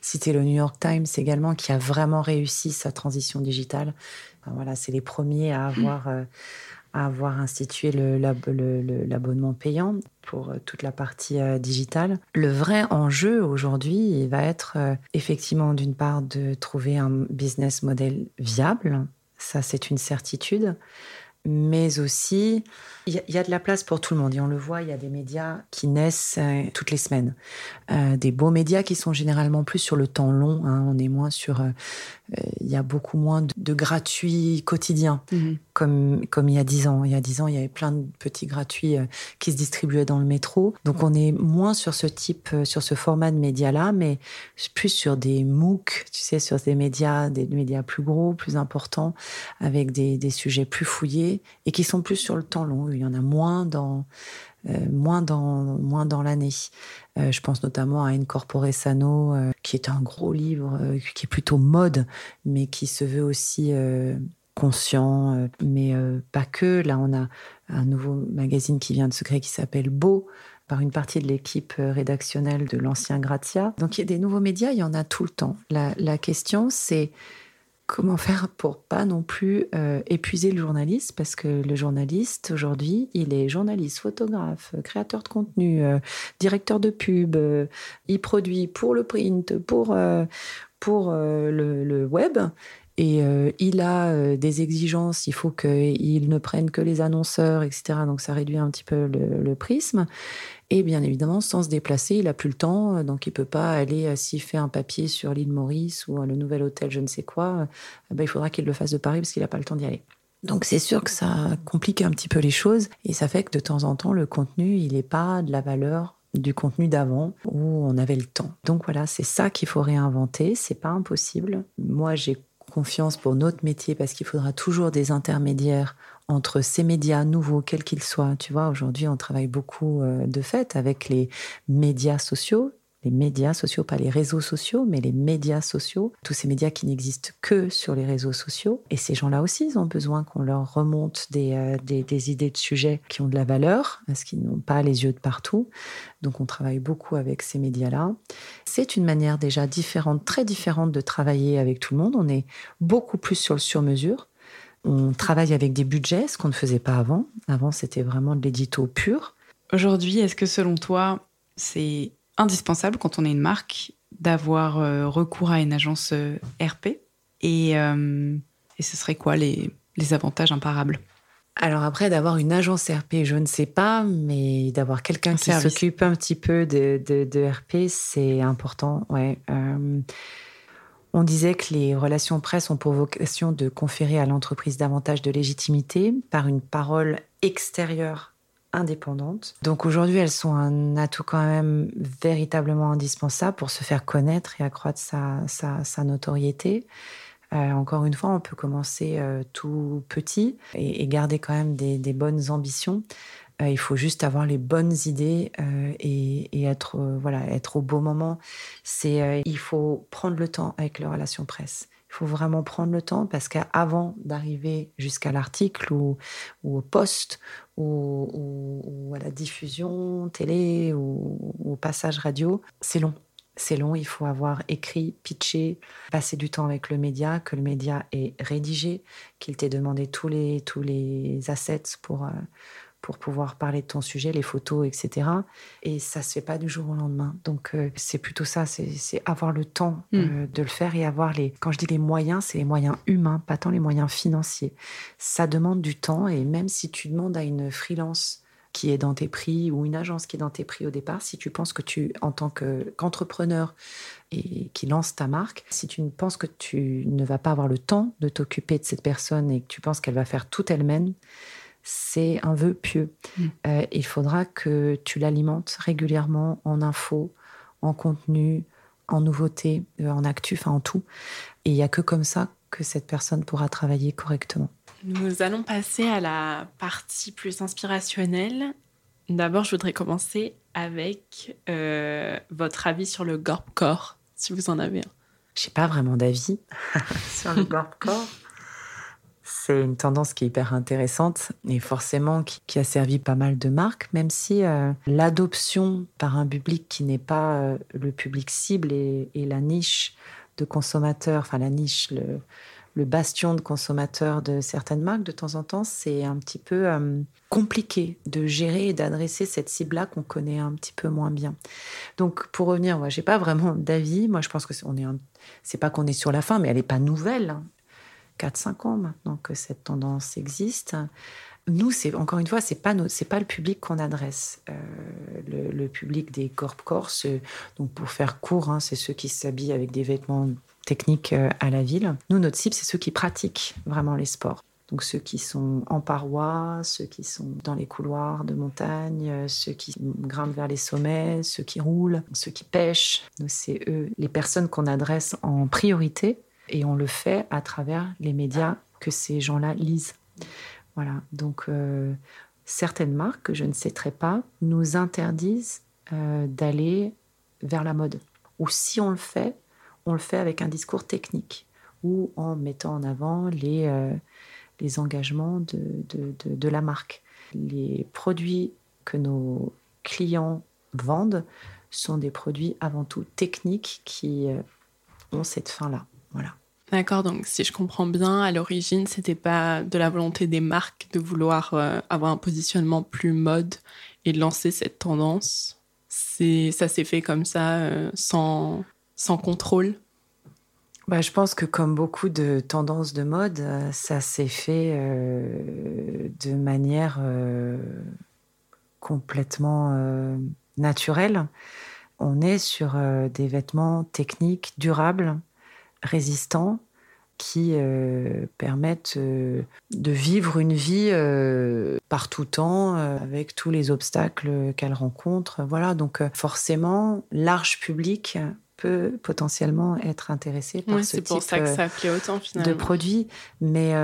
citer le New York Times également, qui a vraiment réussi sa transition digitale. voilà, c'est les premiers à avoir à avoir institué l'abonnement payant pour euh, toute la partie euh, digitale. Le vrai enjeu aujourd'hui, va être euh, effectivement d'une part de trouver un business model viable, ça c'est une certitude, mais aussi il y, a de la place pour tout le monde et on le voit, il y a des médias qui naissent euh, toutes les semaines, euh, des beaux médias qui sont généralement plus sur le temps long. Hein. on est moins sur, euh, il y a beaucoup moins de, gratuits quotidiens mhm. Comme il y a dix ans. Il y a dix ans, il y avait plein de petits gratuits qui se distribuaient dans le métro. Donc on est moins sur ce type, sur ce format de médias là, mais plus sur des MOOC, tu sais, sur des médias, des médias plus gros, plus importants, avec des, sujets plus fouillés et qui sont plus sur le temps long il y en a moins dans, euh, moins dans, moins dans l'année. Euh, je pense notamment à Incorpore Sano, euh, qui est un gros livre, qui est plutôt mode, mais qui se veut aussi conscient, mais pas que. Là, on a un nouveau magazine qui vient de se créer qui s'appelle Beau, par une partie de l'équipe rédactionnelle de l'ancien Grazia. Donc, il y a des nouveaux médias, il y en a tout le temps. La, question, c'est comment faire pour pas non plus euh, épuiser le journaliste? Parce que le journaliste aujourd'hui il est journaliste photographe créateur de contenu euh, directeur de pub euh, il produit pour le print pour pour le, web et il a des exigences il faut qu'il ne prenne que les annonceurs etc donc ça réduit un petit peu le, prisme et bien évidemment, sans se déplacer, il n'a plus le temps, euh, donc il ne peut pas aller, euh, s'il fait un papier sur l'île Maurice ou euh, le nouvel hôtel, je ne sais quoi, ben, il faudra qu'il le fasse de Paris parce qu'il n'a pas le temps d'y aller. Donc c'est sûr que ça complique un petit peu les choses et ça fait que de temps en temps, le contenu, il n'est pas de la valeur du contenu d'avant où on avait le temps. Donc voilà, c'est ça qu'il faut réinventer, c'est pas impossible. Moi, j'ai confiance pour notre métier parce qu'il faudra toujours des intermédiaires entre ces médias nouveaux, quels qu'ils soient. Tu vois, aujourd'hui, on travaille beaucoup euh, de fait avec les médias sociaux, les médias sociaux, pas les réseaux sociaux, mais les médias sociaux, tous ces médias qui n'existent que sur les réseaux sociaux. Et ces gens-là aussi, ils ont besoin qu'on leur remonte des, euh, des, idées de sujets qui ont de la valeur, parce qu'ils n'ont pas les yeux de partout. Donc on travaille beaucoup avec ces médias-là. C'est une manière déjà différente, très différente de travailler avec tout le monde. On est beaucoup plus sur le sur-mesure. On travaille avec des budgets, ce qu'on ne faisait pas avant. Avant, c'était vraiment de l'édito pur. Aujourd'hui, est-ce que selon toi, c'est indispensable quand on est une marque d'avoir euh, recours à une agence euh, RP et, euh, et, ce serait quoi les, les avantages imparables? Alors après, d'avoir une agence RP, je ne sais pas, mais d'avoir quelqu'un qui s'occupe un petit peu de, de, de RP, c'est important. Ouais. On disait que les relations presse ont pour vocation de conférer à l'entreprise davantage de légitimité par une parole extérieure indépendante. Donc aujourd'hui, elles sont un atout quand même véritablement indispensable pour se faire connaître et accroître sa, notoriété. Euh, encore une fois, on peut commencer euh, tout petit et, garder quand même des bonnes ambitions. Euh, il faut juste avoir les bonnes idées et, être, voilà, être au beau moment. Il faut prendre le temps avec les relations presse. Il faut vraiment prendre le temps parce qu'avant d'arriver jusqu'à l'article ou, au poste ou, à la diffusion télé ou, au passage radio, c'est long. C'est long, il faut avoir écrit, pitché, passer du temps avec le média, que le média ait rédigé, qu'il t'ait demandé tous les, tous les assets pour, pour pouvoir parler de ton sujet, les photos, etc. Et ça se fait pas du jour au lendemain. Donc euh, c'est plutôt ça, c'est avoir le temps euh, de le faire et avoir les. Quand je dis les moyens, c'est les moyens humains, pas tant les moyens financiers. Ça demande du temps et même si tu demandes à une freelance qui est dans tes prix ou une agence qui est dans tes prix au départ, si tu penses que tu, en tant qu'entrepreneur et qui lance ta marque, si tu ne penses que tu ne vas pas avoir le temps de t'occuper de cette personne et que tu penses qu'elle va faire tout elle-même, c'est un vœu pieux. Mm. Euh, il faudra que tu l'alimentes régulièrement en infos, en contenu, en nouveautés, euh, en actu, enfin en tout. Et il n'y a que comme ça que cette personne pourra travailler correctement. Nous allons passer à la partie plus inspirationnelle. D'abord, je voudrais commencer avec euh, votre avis sur le Gorpcore, si vous en avez un. Je n'ai pas vraiment d'avis sur le Gorpcore. C'est une tendance qui est hyper intéressante et forcément qui, a servi pas mal de marques, même si euh, l'adoption par un public qui n'est pas euh, le public cible et, la niche de consommateurs, enfin la niche, le, bastion de consommateurs de certaines marques, de temps en temps, c'est un petit peu euh, compliqué de gérer et d'adresser cette cible-là qu'on connaît un petit peu moins bien. Donc, pour revenir, moi, j'ai pas vraiment d'avis. Moi, je pense que est, c'est pas qu'on est sur la fin, mais elle n'est pas nouvelle. Hein. 4-5 ans maintenant que cette tendance existe. Nous, c'est encore une fois, c'est pas c'est pas le public qu'on adresse. Euh, le, public des corp corps, donc pour faire court, hein, c'est ceux qui s'habillent avec des vêtements techniques euh, à la ville. Nous, notre cible, c'est ceux qui pratiquent vraiment les sports. Donc ceux qui sont en parois, ceux qui sont dans les couloirs de montagne, euh, ceux qui grimpent vers les sommets, ceux qui roulent, ceux qui pêchent. C'est eux les personnes qu'on adresse en priorité et on le fait à travers les médias que ces gens-là lisent. Voilà, donc euh, certaines marques que je ne citerai pas nous interdisent euh, d'aller vers la mode. Ou si on le fait, on le fait avec un discours technique ou en mettant en avant les, euh, engagements de, la marque. Les produits que nos clients vendent sont des produits avant tout techniques qui ont cette fin-là. Voilà. D'accord, donc si je comprends bien, à l'origine, c'était pas de la volonté des marques de vouloir euh, avoir un positionnement plus mode et de lancer cette tendance. C'est, ça s'est fait comme ça, euh, sans, sans contrôle? Bah, je pense que comme beaucoup de tendances de mode, euh, ça s'est fait de manière complètement naturelle. On est sur des vêtements techniques, durables, résistants qui euh, permettent euh, de vivre une vie euh, par tout temps avec tous les obstacles qu'elle rencontre. Voilà, donc forcément, large public peut potentiellement être intéressé par ce type ça que ça autant, de produits. Mais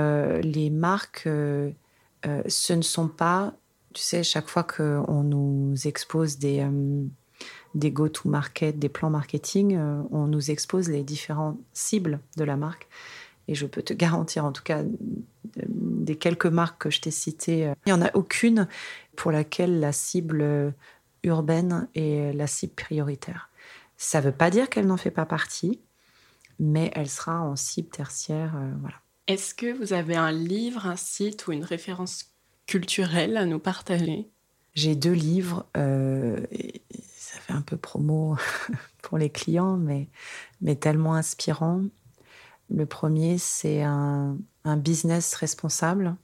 les marques, ce ne sont pas, tu sais, chaque fois qu'on nous expose des des go-to-market, des plans marketing, euh, on nous expose les différentes cibles de la marque. Et je peux te garantir, en tout cas, des quelques marques que je t'ai citées, euh, il n'y en a aucune pour laquelle la cible urbaine est la cible prioritaire. Ça ne veut pas dire qu'elle n'en fait pas partie, mais elle sera en cible tertiaire. Euh, voilà. Est-ce que vous avez un livre, un site ou une référence culturelle à nous partager? J'ai deux livres un peu promo pour les clients, mais, mais tellement inspirant. Le premier, c'est un, business responsable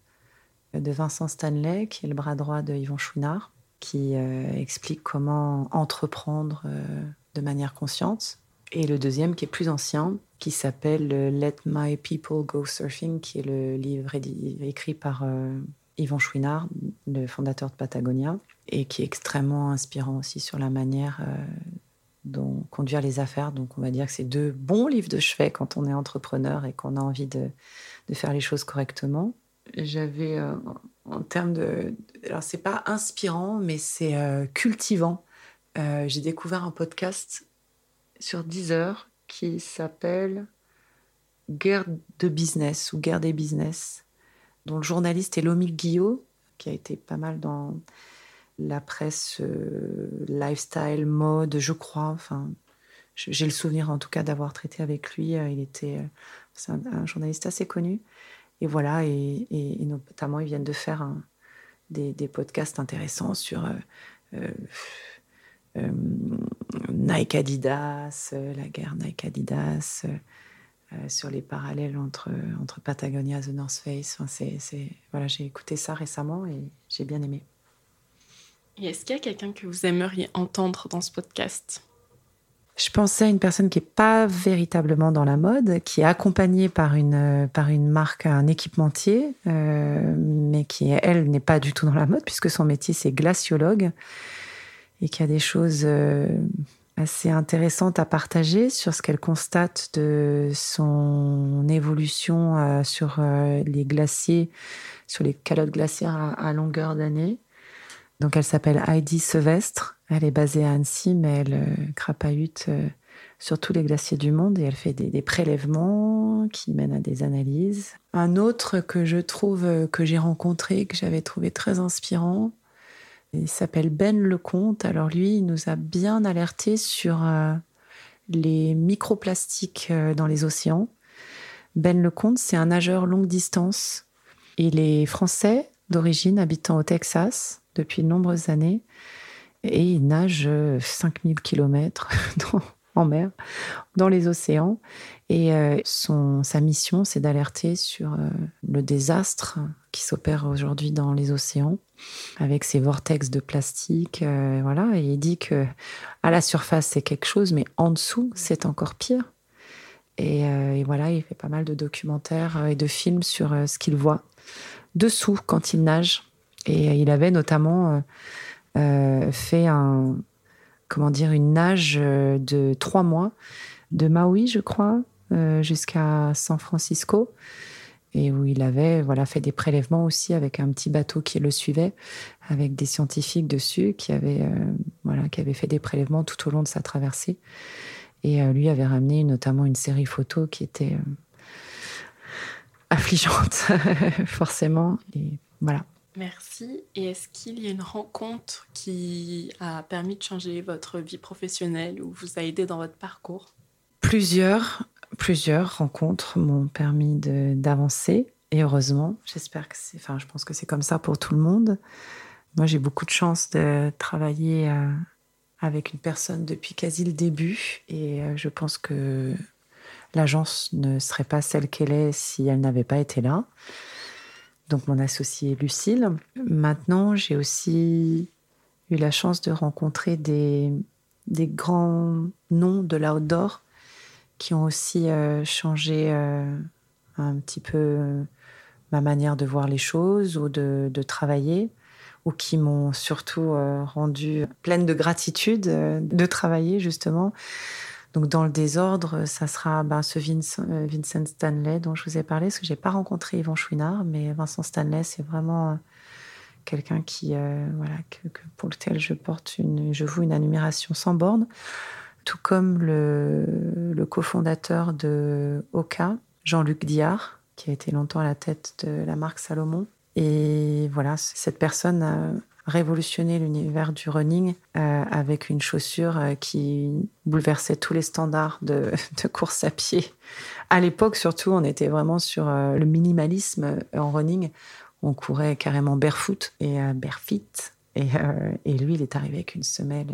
de Vincent Stanley, qui est le bras droit de Yvon Chouinard, qui euh, explique comment entreprendre euh, de manière consciente. Et le deuxième, qui est plus ancien, qui s'appelle Let My People Go Surfing, qui est le livre écrit par euh, Yvon Chouinard, le fondateur de Patagonia, et qui est extrêmement inspirant aussi sur la manière euh, dont conduire les affaires. Donc on va dire que c'est deux bons livres de chevet quand on est entrepreneur et qu'on a envie de, de, faire les choses correctement. J'avais, euh, en termes de... Alors c'est pas inspirant, mais c'est euh, cultivant. J'ai découvert un podcast sur Deezer qui s'appelle Guerre de business ou Guerre des business, dont le journaliste est Lomil Guillot, qui a été pas mal dans la presse euh, lifestyle, mode, je crois. Enfin, j'ai le souvenir en tout cas d'avoir traité avec lui. Euh, il était euh, un, journaliste assez connu. Et voilà, et, notamment ils viennent de faire des, podcasts intéressants sur Nike Adidas, la guerre Nike Adidas, sur les parallèles entre, Patagonia et The North Face. Enfin, voilà, j'ai écouté ça récemment et j'ai bien aimé. Et est-ce qu'il y a quelqu'un que vous aimeriez entendre dans ce podcast? Je pensais à une personne qui n'est pas véritablement dans la mode, qui est accompagnée par une, par une marque, un équipementier, euh, mais qui, elle, n'est pas du tout dans la mode, puisque son métier, c'est glaciologue, et qui a des choses euh, assez intéressantes à partager sur ce qu'elle constate de son évolution euh, sur les glaciers, sur les calottes glaciaires à longueur d'année. Donc elle s'appelle Heidi Sevestre. Elle est basée à Annecy, mais elle euh, crapahute euh, sur tous les glaciers du monde et elle fait des, prélèvements qui mènent à des analyses. Un autre que je trouve, euh, que j'ai rencontré, que j'avais trouvé très inspirant, il s'appelle Ben Lecomte. Alors lui, il nous a bien alerté sur les microplastiques dans les océans. Ben Lecomte, c'est un nageur longue distance. Il est français d'origine, habitant au Texas depuis de nombreuses années. Et il nage 5000 euh, km en mer, dans les océans. Et euh, son, sa mission, c'est d'alerter sur euh, le désastre qui s'opère aujourd'hui dans les océans, avec ces vortex de plastique. voilà. Et il dit que à la surface, c'est quelque chose, mais en dessous, c'est encore pire. Et, et, voilà, il fait pas mal de documentaires et de films sur ce qu'il voit dessous quand il nage. Et il avait notamment euh, euh, fait un, comment dire, une nage euh, de trois mois de Maui, je crois, jusqu'à San Francisco. Et où il avait voilà fait des prélèvements aussi avec un petit bateau qui le suivait avec des scientifiques dessus qui avaient voilà qui avaient fait des prélèvements tout au long de sa traversée. Et lui avait ramené notamment une série photo qui était affligeante forcément. Et voilà Merci. Et est-ce qu'il y a une rencontre qui a permis de changer votre vie professionnelle ou vous a aidé dans votre parcours? Plusieurs, plusieurs rencontres m'ont permis d'avancer. Et heureusement, j'espère que c'est, enfin, je pense que c'est comme ça pour tout le monde. Moi, j'ai beaucoup de chance de travailler euh, avec une personne depuis quasi le début. Et euh, je pense que l'agence ne serait pas celle qu'elle est si elle n'avait pas été là donc mon associé Lucille. Maintenant, j'ai aussi eu la chance de rencontrer des, des grands noms de l'outdoor qui ont aussi euh, changé euh, un petit peu ma manière de voir les choses ou de, travailler, ou qui m'ont surtout euh, rendu pleine de gratitude de travailler justement donc dans le désordre, ça sera ben, ce euh, Vincent, Stanley dont je vous ai parlé, parce que j'ai pas rencontré Yvan Chouinard, mais Vincent Stanley, c'est vraiment euh, quelqu'un qui, euh, voilà, pour lequel je porte une, je vous une admiration sans borne, tout comme le, le cofondateur de Oka, Jean-Luc Diard, qui a été longtemps à la tête de la marque Salomon. Et voilà, cette personne révolutionner l'univers du running euh, avec une chaussure euh, qui bouleversait tous les standards de, course à pied. À l'époque, surtout, on était vraiment sur euh, le minimalisme en running. On courait carrément barefoot et barefoot. Et, et, lui, il est arrivé avec une semelle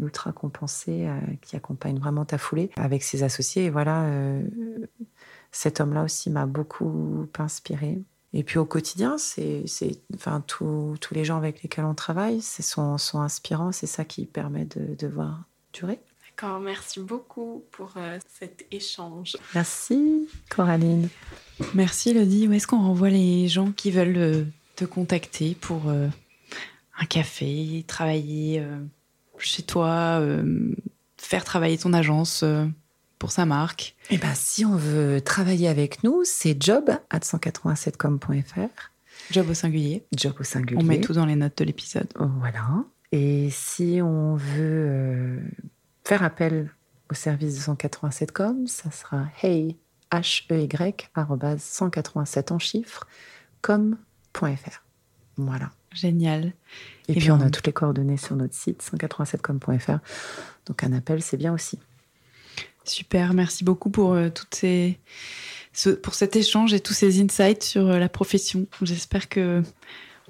ultra compensée qui accompagne vraiment ta foulée avec ses associés. Et voilà, cet homme-là aussi m'a beaucoup inspiré. Et puis au quotidien, c'est, enfin, tous les gens avec lesquels on travaille sont, sont inspirants. C'est ça qui permet de, de voir durer. D'accord, merci beaucoup pour euh, cet échange. Merci Coraline. Merci Elodie. Où est-ce qu'on renvoie les gens qui veulent euh, te contacter pour euh, un café, travailler chez toi, faire travailler ton agence pour sa marque Eh ben, si on veut travailler avec nous, c'est job at 187com.fr. Job au singulier. Job au singulier. On met tout dans les notes de l'épisode. Voilà. Et si on veut euh, faire appel au service de 187com, ça sera hey, H-E-Y, 187 en chiffres, com.fr. Voilà. Génial. Et, Et puis, on a toutes les coordonnées sur notre site, 187com.fr. Donc, un appel, c'est bien aussi. Super, merci beaucoup pour euh, toutes ces, pour cet échange et tous ces insights sur euh, la profession. J'espère que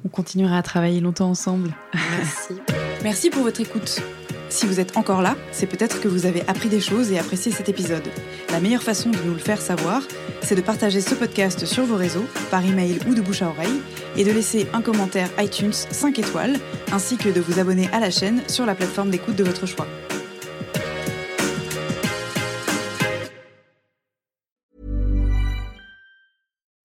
On continuera à travailler longtemps ensemble. Merci. Merci pour votre écoute. Si vous êtes encore là, c'est peut-être que vous avez appris des choses et apprécié cet épisode. La meilleure façon de nous le faire savoir, c'est de partager ce podcast sur vos réseaux, par email ou de bouche à oreille, et de laisser un commentaire iTunes 5 étoiles, ainsi que de vous abonner à la chaîne sur la plateforme d'écoute de votre choix.